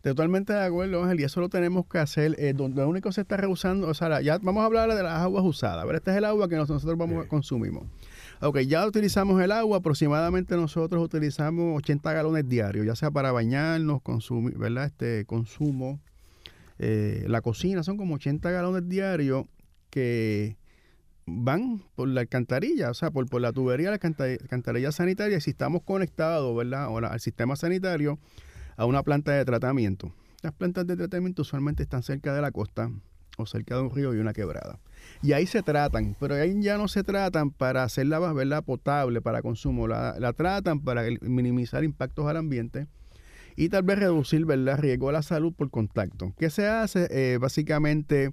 Totalmente de acuerdo, Ángel, y eso lo tenemos que hacer. Eh, donde lo único que se está rehusando, o sea, ya vamos a hablar de las aguas usadas. ver, este es el agua que nosotros vamos a consumimos. Ok, ya utilizamos el agua, aproximadamente nosotros utilizamos 80 galones diarios, ya sea para bañarnos, consumir, ¿verdad? Este consumo, eh, la cocina, son como 80 galones diarios que van por la alcantarilla, o sea, por, por la tubería de la alcantarilla, sanitaria, si estamos conectados, ¿verdad?, ahora al sistema sanitario, a una planta de tratamiento. Las plantas de tratamiento usualmente están cerca de la costa o cerca de un río y una quebrada. Y ahí se tratan, pero ahí ya no se tratan para hacerla ¿verdad? potable para consumo, la, tratan para minimizar impactos al ambiente y tal vez reducir ¿verdad? riesgo a la salud por contacto. ¿Qué se hace? Eh, básicamente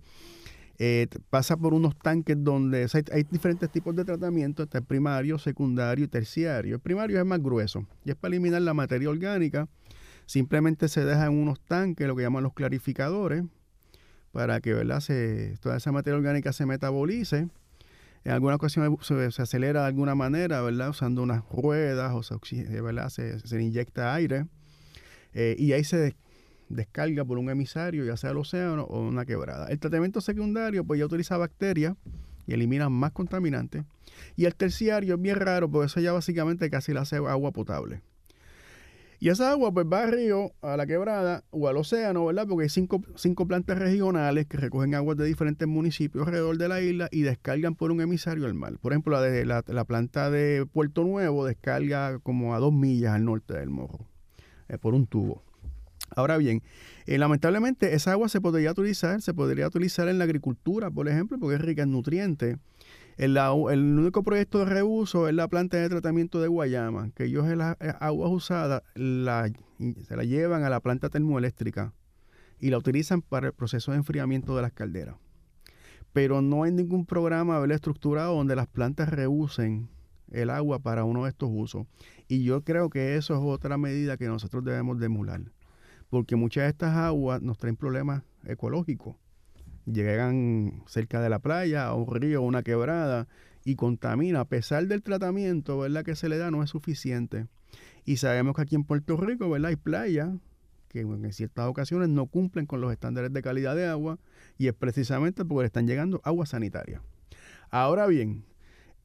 eh, pasa por unos tanques donde hay, diferentes tipos de tratamiento, está el primario, secundario y terciario. El primario es más grueso y es para eliminar la materia orgánica. Simplemente se deja en unos tanques, lo que llaman los clarificadores, para que ¿verdad? Toda esa materia orgánica se metabolice. En alguna ocasión se, acelera de alguna manera, ¿verdad? Usando unas ruedas o se, ¿verdad? se, se inyecta aire. Eh, y ahí se descarga por un emisario, ya sea el océano o una quebrada. El tratamiento secundario, pues ya utiliza bacterias y elimina más contaminantes. Y el terciario es bien raro, porque eso ya básicamente casi le hace agua potable. Y esa agua pues va al río, a la quebrada o al océano, ¿verdad? Porque hay cinco, cinco plantas regionales que recogen aguas de diferentes municipios alrededor de la isla y descargan por un emisario al mar. Por ejemplo, la, de, la, planta de Puerto Nuevo descarga como a dos millas al norte del Morro, eh, por un tubo. Ahora bien, eh, lamentablemente esa agua se podría utilizar, se podría utilizar en la agricultura, por ejemplo, porque es rica en nutrientes. El, único proyecto de reuso es la planta de tratamiento de Guayama, que ellos las eh, aguas usadas se la llevan a la planta termoeléctrica y la utilizan para el proceso de enfriamiento de las calderas. Pero no hay ningún programa estructurado donde las plantas reusen el agua para uno de estos usos. Y yo creo que eso es otra medida que nosotros debemos de porque muchas de estas aguas nos traen problemas ecológicos. Llegan cerca de la playa, a un río, una quebrada y contamina. A pesar del tratamiento ¿verdad? que se le da, no es suficiente. Y sabemos que aquí en Puerto Rico ¿verdad? hay playas que en ciertas ocasiones no cumplen con los estándares de calidad de agua y es precisamente porque le están llegando agua sanitaria. Ahora bien,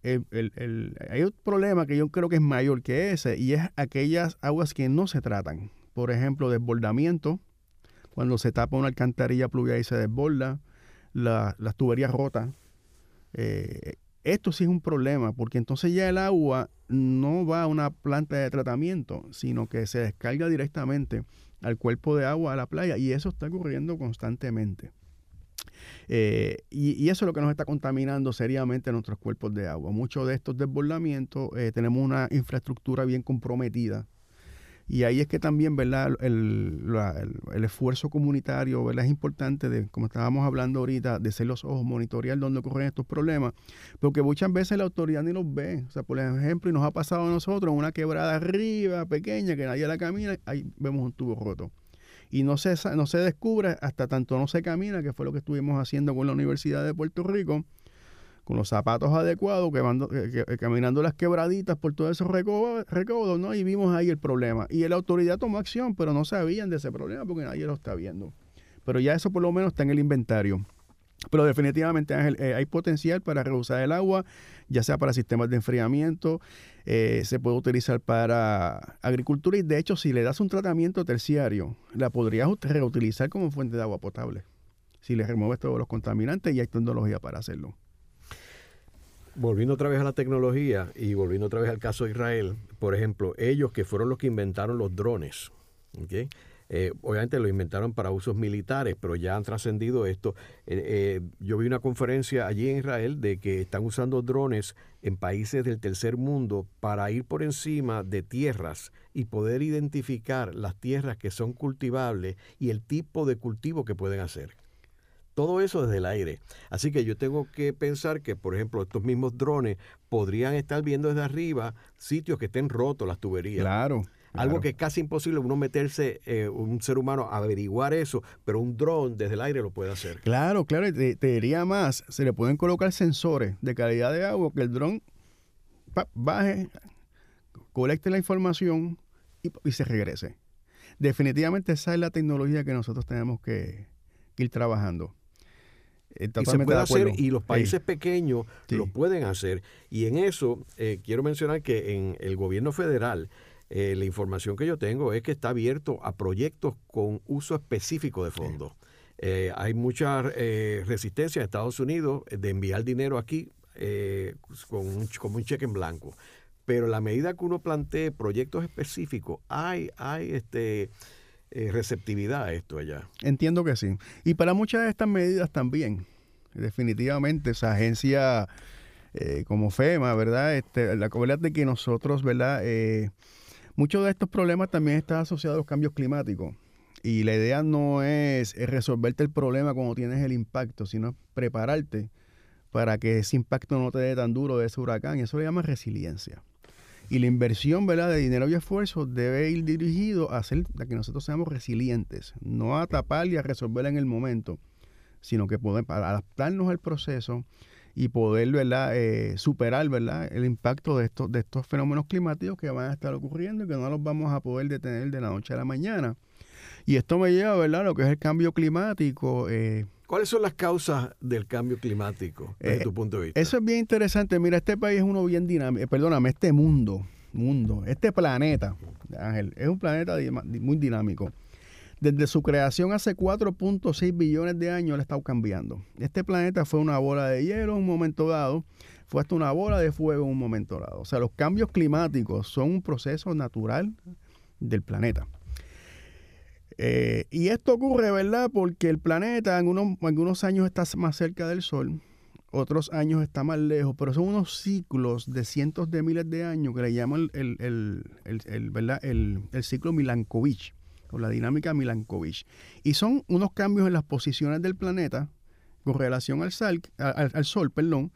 hay un problema que yo creo que es mayor que ese y es aquellas aguas que no se tratan por ejemplo, desbordamiento, cuando se tapa una alcantarilla pluvial y se desborda, las tuberías rotas. Eh, esto sí es un problema, porque entonces ya el agua no va a una planta de tratamiento, sino que se descarga directamente al cuerpo de agua, a la playa, y eso está ocurriendo constantemente. Eh, y, eso es lo que nos está contaminando seriamente nuestros cuerpos de agua. Muchos de estos desbordamientos eh, tenemos una infraestructura bien comprometida y ahí es que también, ¿verdad? El, el, esfuerzo comunitario, ¿verdad? Es importante, de, como estábamos hablando ahorita, de ser los ojos, monitorear dónde ocurren estos problemas, porque muchas veces la autoridad ni los ve. O sea, por ejemplo, y nos ha pasado a nosotros una quebrada arriba, pequeña, que nadie la camina, ahí vemos un tubo roto. Y no se, no se descubre hasta tanto no se camina, que fue lo que estuvimos haciendo con la Universidad de Puerto Rico, con los zapatos adecuados, que, caminando las quebraditas por todos esos recaudos, ¿no? Y vimos ahí el problema. Y la autoridad tomó acción, pero no sabían de ese problema porque nadie lo está viendo. Pero ya eso por lo menos está en el inventario. Pero definitivamente, Ángel, eh, hay potencial para reusar el agua, ya sea para sistemas de enfriamiento, eh, se puede utilizar para agricultura y de hecho si le das un tratamiento terciario, la podrías reutilizar como fuente de agua potable. Si le remueves todos los contaminantes y hay tecnología para hacerlo. Volviendo otra vez a la tecnología y volviendo otra vez al caso de Israel, por ejemplo, ellos que fueron los que inventaron los drones, eh, obviamente lo inventaron para usos militares, pero ya han trascendido esto. Eh, eh, yo vi una conferencia allí en Israel de que están usando drones en países del tercer mundo para ir por encima de tierras y poder identificar las tierras que son cultivables y el tipo de cultivo que pueden hacer. Todo eso desde el aire. Así que yo tengo que pensar que, por ejemplo, estos mismos drones podrían estar viendo desde arriba sitios que estén rotos las tuberías. Claro. Algo que es casi imposible uno meterse, eh, un ser humano, a averiguar eso, pero un dron desde el aire lo puede hacer. Claro, claro, te, te diría más, se le pueden colocar sensores de calidad de agua que el dron baje, colecte la información y, y, se regrese. Definitivamente esa es la tecnología que nosotros tenemos que ir trabajando. Eh, y se puede hacer y los países pequeños lo pueden hacer. Y en eso eh, quiero mencionar que en el gobierno federal eh, la información que yo tengo es que está abierto a proyectos con uso específico de fondos. hay mucha resistencia en Estados Unidos de enviar dinero aquí con un, como un cheque en blanco. Pero la medida que uno plantee proyectos específicos, hay, hay este eh, receptividad a esto allá. Entiendo que sí. Y para muchas de estas medidas también, definitivamente, esa agencia eh, como FEMA, ¿verdad? Este, la verdad de que nosotros, ¿verdad? Eh, muchos de estos problemas también están asociados a los cambios climáticos. Y la idea no es, resolverte el problema cuando tienes el impacto, sino prepararte para que ese impacto no te dé tan duro de ese huracán. Y eso le llama resiliencia. Y la inversión ¿verdad? de dinero y esfuerzo debe ir dirigido a hacer que nosotros seamos resilientes, no a tapar y a resolver en el momento, sino que poder adaptarnos al proceso y poder ¿verdad? Eh, superar ¿verdad? el impacto de estos, de estos fenómenos climáticos que van a estar ocurriendo y que no los vamos a poder detener de la noche a la mañana. Y esto me lleva ¿verdad? a lo que es el cambio climático. Eh, ¿Cuáles son las causas del cambio climático desde eh, tu punto de vista? Eso es bien interesante. Mira, este país es uno bien dinámico. Perdóname, este mundo, mundo, este planeta, Ángel, es un planeta muy dinámico. Desde su creación hace 4.6 billones de años, le ha estado cambiando. Este planeta fue una bola de hielo en un momento dado, fue hasta una bola de fuego en un momento dado. O sea, los cambios climáticos son un proceso natural del planeta. Eh, y esto ocurre, ¿verdad? Porque el planeta en unos, algunos años está más cerca del Sol, otros años está más lejos, pero son unos ciclos de cientos de miles de años que le llaman el, el, ¿verdad? el, ciclo Milankovitch, o la dinámica Milankovitch. Y son unos cambios en las posiciones del planeta con relación al, al, al Sol, perdón,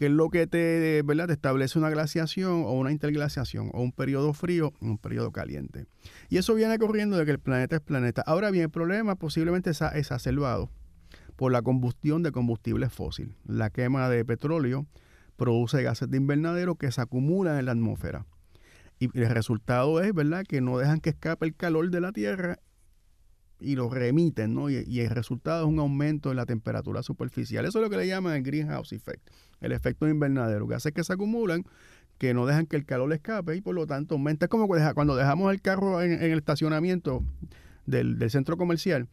que es lo que te, ¿verdad? te establece una glaciación o una interglaciación o un periodo frío un periodo caliente. Y eso viene corriendo de que el planeta es planeta. Ahora bien, el problema posiblemente es exacerbado por la combustión de combustibles fósiles. La quema de petróleo produce gases de invernadero que se acumulan en la atmósfera. Y el resultado es, ¿verdad?, que no dejan que escape el calor de la Tierra y lo remiten, ¿no? Y, el resultado es un aumento en la temperatura superficial. Eso es lo que le llaman el greenhouse effect el efecto invernadero, hace que se acumulan, que no dejan que el calor escape y por lo tanto aumenta. Es como cuando dejamos el carro en, el estacionamiento del, centro comercial.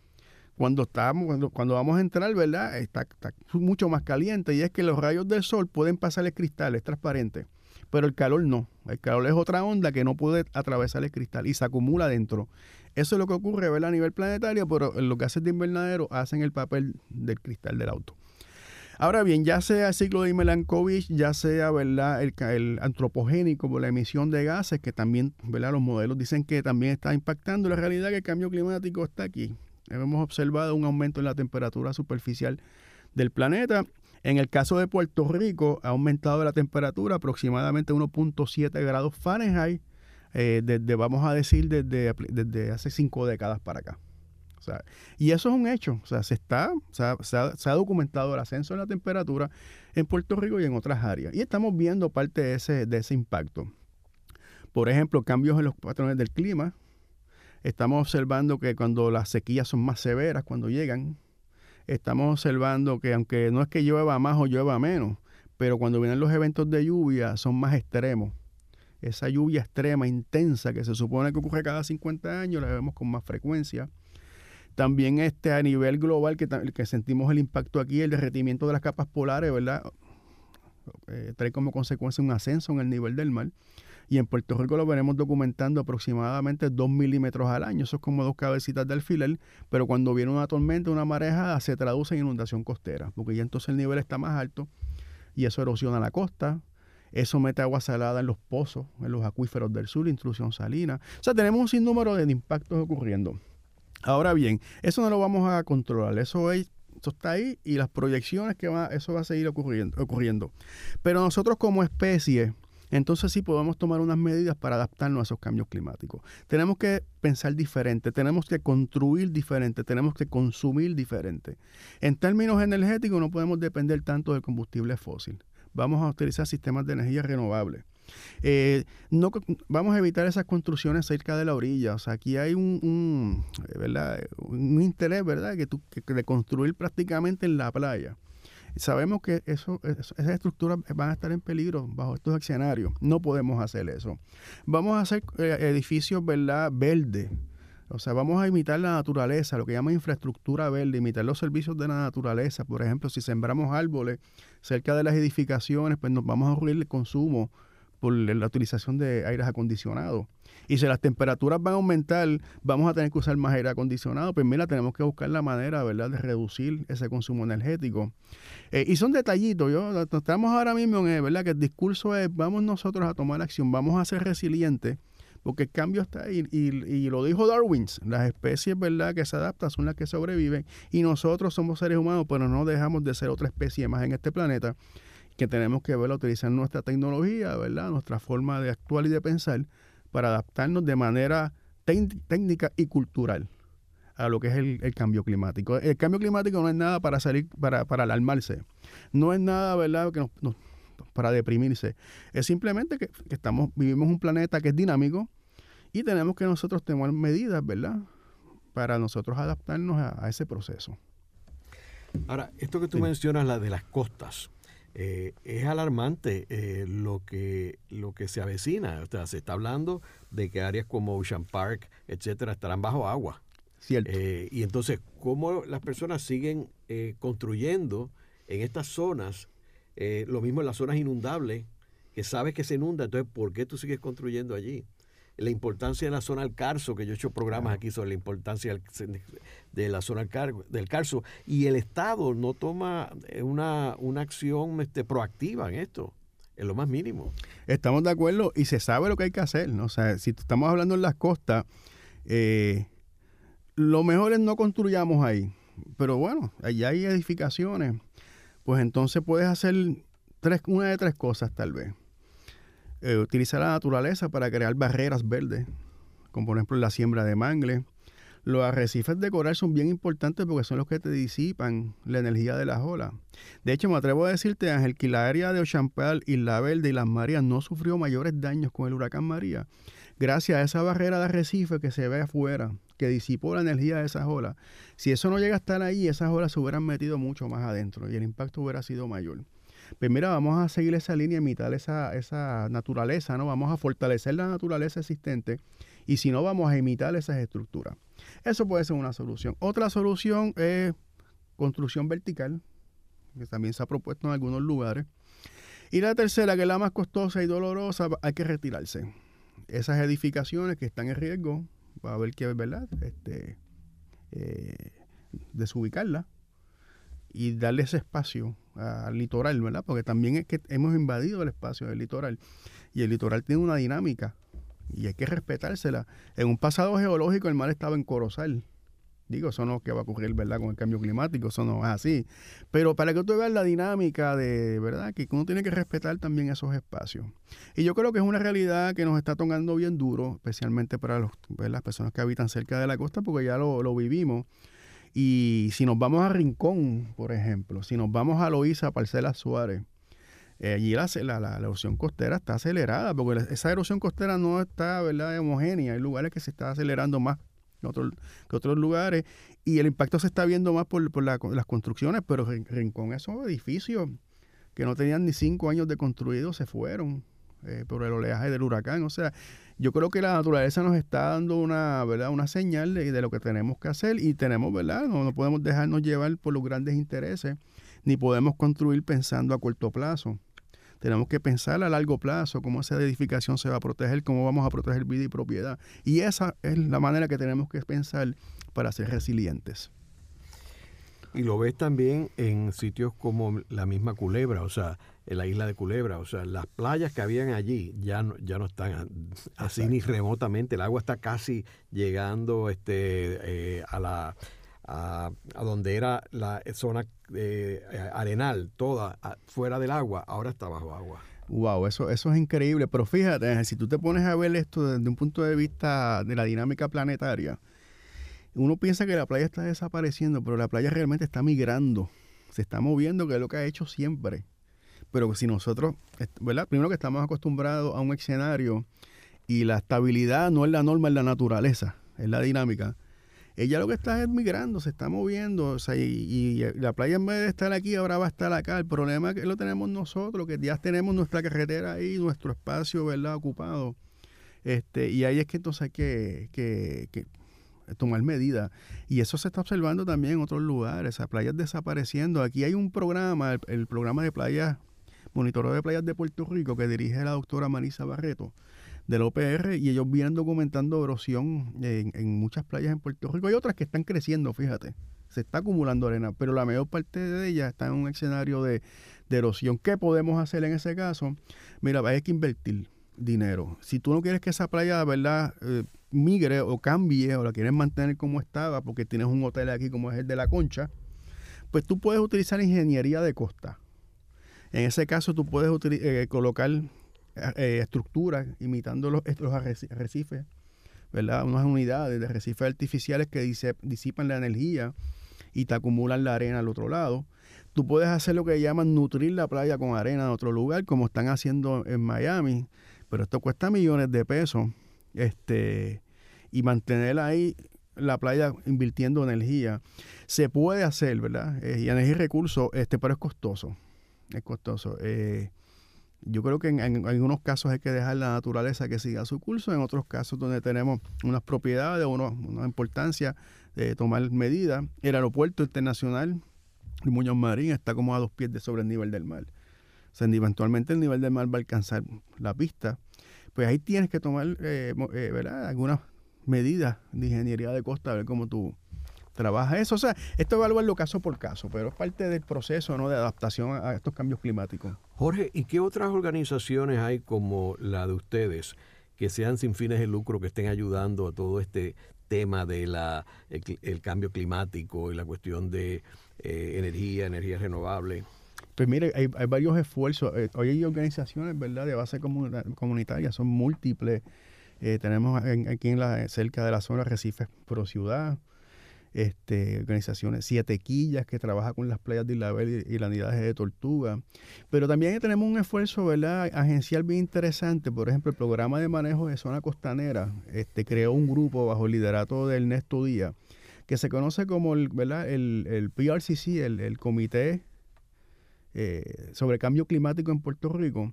Cuando, estamos, cuando, vamos a entrar, ¿verdad? Está, mucho más caliente y es que los rayos del sol pueden pasar el cristal, es transparente, pero el calor no. El calor es otra onda que no puede atravesar el cristal y se acumula dentro. Eso es lo que ocurre ¿verdad? a nivel planetario, pero los gases de invernadero hacen el papel del cristal del auto. Ahora bien, ya sea el ciclo de Milankovitch, ya sea. El, el, antropogénico por la emisión de gases, que también ¿verdad? los modelos dicen que también está impactando, la realidad es que el cambio climático está aquí. Hemos observado un aumento en la temperatura superficial del planeta. En el caso de Puerto Rico, ha aumentado la temperatura aproximadamente 1.7 grados Fahrenheit, eh, desde, vamos a decir, desde, desde hace cinco décadas para acá y eso es un hecho. O sea, se, está, se ha, documentado el ascenso de la temperatura en Puerto Rico y en otras áreas. Y estamos viendo parte de ese, de ese impacto. Por ejemplo, cambios en los patrones del clima. Estamos observando que cuando las sequías son más severas, cuando llegan, estamos observando que aunque no es que llueva más o llueva menos, pero cuando vienen los eventos de lluvia son más extremos. Esa lluvia extrema, intensa, que se supone que ocurre cada 50 años, la vemos con más frecuencia. También este, a nivel global, que, que sentimos el impacto aquí, el derretimiento de las capas polares, ¿verdad? Eh, trae como consecuencia un ascenso en el nivel del mar. Y en Puerto Rico lo veremos documentando aproximadamente 2 milímetros al año. Eso es como dos cabecitas de alfiler. Pero cuando viene una tormenta, una marejada, se traduce en inundación costera. Porque ya entonces el nivel está más alto y eso erosiona la costa. Eso mete agua salada en los pozos, en los acuíferos del sur, intrusión salina. O sea, tenemos un sinnúmero de impactos ocurriendo. Ahora bien, eso no lo vamos a controlar, eso, es, está ahí y las proyecciones que va, eso va a seguir ocurriendo, ocurriendo. Pero nosotros como especie, entonces sí podemos tomar unas medidas para adaptarnos a esos cambios climáticos. Tenemos que pensar diferente, tenemos que construir diferente, tenemos que consumir diferente. En términos energéticos no podemos depender tanto del combustible fósil. Vamos a utilizar sistemas de energía renovable. Eh, no, vamos a evitar esas construcciones cerca de la orilla. O sea, aquí hay un, ¿verdad? un interés, ¿verdad?, que, tú, de construir prácticamente en la playa. Sabemos que eso, esas estructuras van a estar en peligro bajo estos escenarios. No podemos hacer eso. Vamos a hacer eh, edificios, ¿verdad?, verdes. O sea, vamos a imitar la naturaleza, lo que llama infraestructura verde, imitar los servicios de la naturaleza. Por ejemplo, si sembramos árboles cerca de las edificaciones, pues nos vamos a ahorrar el consumo por la utilización de aires acondicionados. Y si las temperaturas van a aumentar, vamos a tener que usar más aire acondicionado, pues mira, tenemos que buscar la manera, ¿verdad?, de reducir ese consumo energético. Eh, y son detallitos, yo estamos ahora mismo en, ¿verdad?, que el discurso es, vamos nosotros a tomar acción, vamos a ser resilientes, porque el cambio está ahí, y, y, lo dijo Darwin, las especies, ¿verdad?, que se adaptan son las que sobreviven, y nosotros somos seres humanos, pero no dejamos de ser otra especie más en este planeta que tenemos que ver, utilizar nuestra tecnología, ¿verdad? Nuestra forma de actuar y de pensar para adaptarnos de manera técnica y cultural a lo que es el, cambio climático. El cambio climático no es nada para salir, para, para alarmarse. No es nada, ¿verdad?, que para deprimirse. Es simplemente que, estamos, vivimos un planeta que es dinámico y tenemos que nosotros tomar medidas, ¿verdad?, para nosotros adaptarnos a, ese proceso. Ahora, esto que tú mencionas, la de las costas, eh, es alarmante eh, lo, que, lo que se avecina. O sea, se está hablando de que áreas como Ocean Park, etcétera, estarán bajo agua. Cierto. Eh, y entonces, ¿cómo las personas siguen construyendo en estas zonas? lo mismo en las zonas inundables, que sabes que se inunda, entonces, ¿por qué tú sigues construyendo allí? La importancia de la zona del Carso, que yo he hecho programas aquí sobre la importancia de la zona del Carso, y el Estado no toma eh, una, una acción este, proactiva en esto, en lo más mínimo. Estamos de acuerdo y se sabe lo que hay que hacer, ¿no? O sea, si estamos hablando en las costas, eh, lo mejor es no construyamos ahí, pero bueno, allá hay edificaciones, pues entonces puedes hacer tres, una de tres cosas tal vez eh, utilizar la naturaleza para crear barreras verdes, como por ejemplo la siembra de mangle. Los arrecifes de coral son bien importantes porque son los que te disipan la energía de las olas. De hecho, me atrevo a decirte, Ángel, que la área de Ochampal, Isla Verde y Las Marías no sufrió mayores daños con el huracán María, gracias a esa barrera de arrecife que se ve afuera, que disipó la energía de esas olas. Si eso no llega a estar ahí, esas olas se hubieran metido mucho más adentro y el impacto hubiera sido mayor. Pues mira, vamos a seguir esa línea, imitar esa, esa naturaleza, ¿no? Vamos a fortalecer la naturaleza existente y si no, vamos a imitar esas estructuras. Eso puede ser una solución. Otra solución es construcción vertical, que también se ha propuesto en algunos lugares. Y la tercera, que es la más costosa y dolorosa, hay que retirarse. Esas edificaciones que están en riesgo, va a haber que, ¿verdad? Este, eh, desubicarlas y darle ese espacio al litoral, ¿verdad? Porque también es que hemos invadido el espacio del litoral y el litoral tiene una dinámica y hay que respetársela. En un pasado geológico el mar estaba en Corozal. Digo, eso no es que va a ocurrir, ¿verdad? Con el cambio climático, eso no es así. Pero para que tú veas la dinámica de, ¿verdad? Que uno tiene que respetar también esos espacios. Y yo creo que es una realidad que nos está tocando bien duro, especialmente para los, las personas que habitan cerca de la costa, porque ya lo, lo vivimos. Y si nos vamos a Rincón, por ejemplo, si nos vamos a Loíza, Parcela Suárez, eh, allí la, la, erosión costera está acelerada, porque esa erosión costera no está ¿verdad? homogénea. Hay lugares que se está acelerando más que, que otros lugares y el impacto se está viendo más por, por las construcciones, pero Rincón, esos edificios que no tenían ni cinco años de construidos se fueron eh, por el oleaje del huracán. O sea, yo creo que la naturaleza nos está dando una, ¿verdad? una señal de, lo que tenemos que hacer y tenemos, ¿verdad? No, no podemos dejarnos llevar por los grandes intereses, ni podemos construir pensando a corto plazo. Tenemos que pensar a largo plazo cómo esa edificación se va a proteger, cómo vamos a proteger vida y propiedad. Y esa es la manera que tenemos que pensar para ser resilientes. Y lo ves también en sitios como la misma Culebra, o sea, en la isla de Culebra, o sea, las playas que habían allí ya no, ya no están así ni remotamente, el agua está casi llegando este, eh, a la a, donde era la zona eh, arenal, toda fuera del agua, ahora está bajo agua. Wow, eso, eso es increíble. Pero fíjate, si tú te pones a ver esto desde un punto de vista de la dinámica planetaria, uno piensa que la playa está desapareciendo, pero la playa realmente está migrando, se está moviendo, que es lo que ha hecho siempre. Pero si nosotros, ¿verdad? Primero que estamos acostumbrados a un escenario y la estabilidad no es la norma, es la naturaleza, es la dinámica ella lo que está es migrando, se está moviendo, o sea, y, la playa en vez de estar aquí, ahora va a estar acá. El problema es que lo tenemos nosotros, que ya tenemos nuestra carretera ahí, nuestro espacio, ¿verdad?, ocupado. Este, y ahí es que entonces hay que, que, tomar medidas. Y eso se está observando también en otros lugares, a playas desapareciendo. Aquí hay un programa, el programa de playas, monitoreo de playas de Puerto Rico, que dirige la doctora Marisa Barreto del OPR y ellos vienen documentando erosión en, muchas playas en Puerto Rico. Hay otras que están creciendo, fíjate. Se está acumulando arena, pero la mayor parte de ellas está en un escenario de, erosión. ¿Qué podemos hacer en ese caso? Mira, hay que invertir dinero. Si tú no quieres que esa playa, ¿verdad?, eh, migre o cambie o la quieres mantener como estaba porque tienes un hotel aquí como es el de la Concha, pues tú puedes utilizar ingeniería de costa. En ese caso tú puedes eh, colocar eh, estructuras imitando los, estos arrecifes, ¿verdad? Unas unidades de arrecifes artificiales que disipan la energía y te acumulan la arena al otro lado. Tú puedes hacer lo que llaman nutrir la playa con arena en otro lugar, como están haciendo en Miami, pero esto cuesta millones de pesos. Este, y mantener ahí la playa invirtiendo energía. Se puede hacer, ¿verdad? Eh, y energía y recursos, este, pero es costoso. Es costoso. Eh, yo creo que en, algunos casos hay que dejar la naturaleza que siga su curso, en otros casos donde tenemos unas propiedades, una, una importancia de tomar medidas. El aeropuerto internacional de Muñoz Marín está como a dos pies de sobre el nivel del mar. O sea, eventualmente el nivel del mar va a alcanzar la pista. Pues ahí tienes que tomar eh, eh, ¿verdad? algunas medidas de ingeniería de costa, a ver cómo tú trabaja eso. O sea, esto evaluarlo caso por caso, pero es parte del proceso ¿no? de adaptación a, estos cambios climáticos. Jorge, ¿y qué otras organizaciones hay como la de ustedes que sean sin fines de lucro, que estén ayudando a todo este tema de la el, cambio climático y la cuestión de eh, energía, energía renovable? Pues mire, hay, varios esfuerzos. Eh, hoy hay organizaciones, ¿verdad?, de base comunitaria, son múltiples. Eh, tenemos aquí en la, cerca de la zona Recife Pro Ciudad, este, organizaciones, Siete Quillas, que trabaja con las playas de Isabel y, las unidades de tortuga. Pero también tenemos un esfuerzo ¿verdad? agencial bien interesante. Por ejemplo, el programa de manejo de zona costanera este, creó un grupo bajo el liderato de Ernesto Díaz, que se conoce como el, ¿verdad? el, PRCC, el, Comité eh, sobre Cambio Climático en Puerto Rico.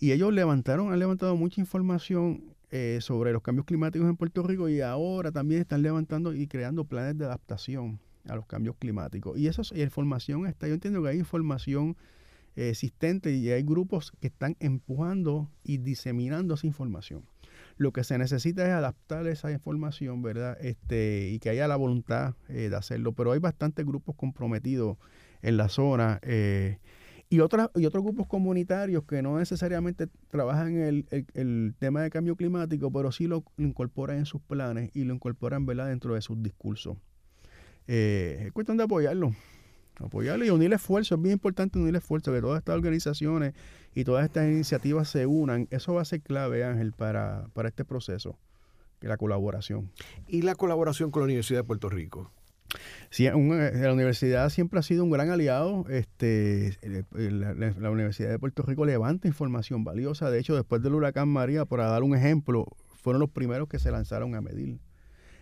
Y ellos levantaron, han levantado mucha información eh, sobre los cambios climáticos en Puerto Rico y ahora también están levantando y creando planes de adaptación a los cambios climáticos. Y eso y información está, yo entiendo que hay información eh, existente y hay grupos que están empujando y diseminando esa información. Lo que se necesita es adaptar esa información, ¿verdad? Este, y que haya la voluntad eh, de hacerlo. Pero hay bastantes grupos comprometidos en la zona. Y, otras, y otros grupos comunitarios que no necesariamente trabajan el, el, tema de cambio climático, pero sí lo, incorporan en sus planes y lo incorporan ¿verdad? dentro de sus discursos. Eh, es cuestión de apoyarlo. Apoyarlo y unir esfuerzos. Es bien importante unir esfuerzos, que todas estas organizaciones y todas estas iniciativas se unan. Eso va a ser clave, Ángel, para, para este proceso, la colaboración. ¿Y la colaboración con la Universidad de Puerto Rico? Sí, la universidad siempre ha sido un gran aliado. Este, eh, la, Universidad de Puerto Rico levanta información valiosa. De hecho, después del huracán María, por dar un ejemplo, fueron los primeros que se lanzaron a medir.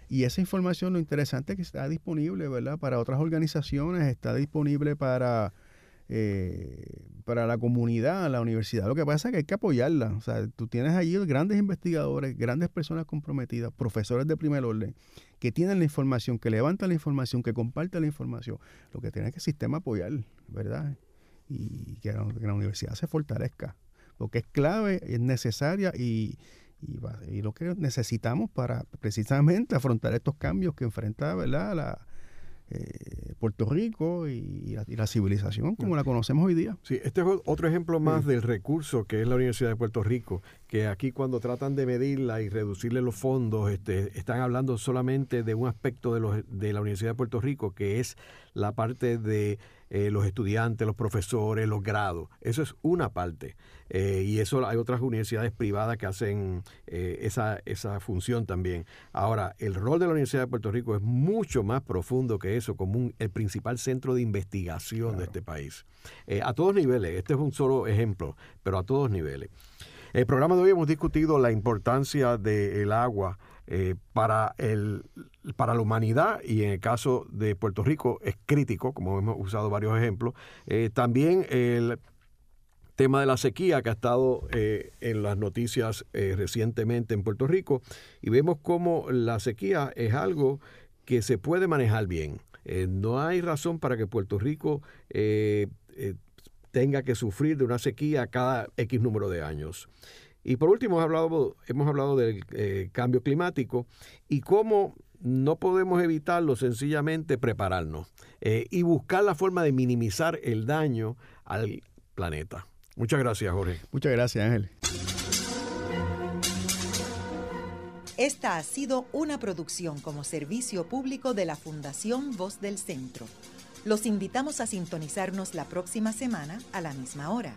Y esa información, lo interesante es que está disponible, ¿verdad? Para otras organizaciones, está disponible para eh, para la comunidad, la universidad. Lo que pasa es que hay que apoyarla. O sea, tú tienes allí grandes investigadores, grandes personas comprometidas, profesores de primer orden, que tienen la información, que levantan la información, que comparten la información. Lo que tiene que el sistema apoyar, ¿verdad? Y que la, universidad se fortalezca. Porque es clave, es necesaria y, y, lo que necesitamos para precisamente afrontar estos cambios que enfrenta ¿verdad? La, eh, Puerto Rico y la, civilización como la conocemos hoy día. Sí, este es otro ejemplo más del recurso que es la Universidad de Puerto Rico, que aquí cuando tratan de medirla y reducirle los fondos, este, están hablando solamente de un aspecto de, los, de la Universidad de Puerto Rico, que es la parte de eh, los estudiantes, los profesores, los grados. Eso es una parte. Eh, y eso hay otras universidades privadas que hacen eh, esa, esa función también. Ahora, el rol de la Universidad de Puerto Rico es mucho más profundo que eso, como el principal centro de investigación de este país. a todos niveles, este es un solo ejemplo, pero a todos niveles. El programa de hoy hemos discutido la importancia del agua eh, para, el, para la humanidad y en el caso de Puerto Rico es crítico, como hemos usado varios ejemplos. Eh, también el tema de la sequía que ha estado eh, en las noticias recientemente en Puerto Rico y vemos cómo la sequía es algo que se puede manejar bien. no hay razón para que Puerto Rico tenga que sufrir de una sequía cada X número de años. Y por último, hemos hablado, hemos hablado del eh, cambio climático y cómo no podemos evitarlo, sencillamente prepararnos eh, y buscar la forma de minimizar el daño al planeta. Muchas gracias, Jorge. Muchas gracias, Ángel. Esta ha sido una producción como servicio público de la Fundación Voz del Centro. Los invitamos a sintonizarnos la próxima semana a la misma hora.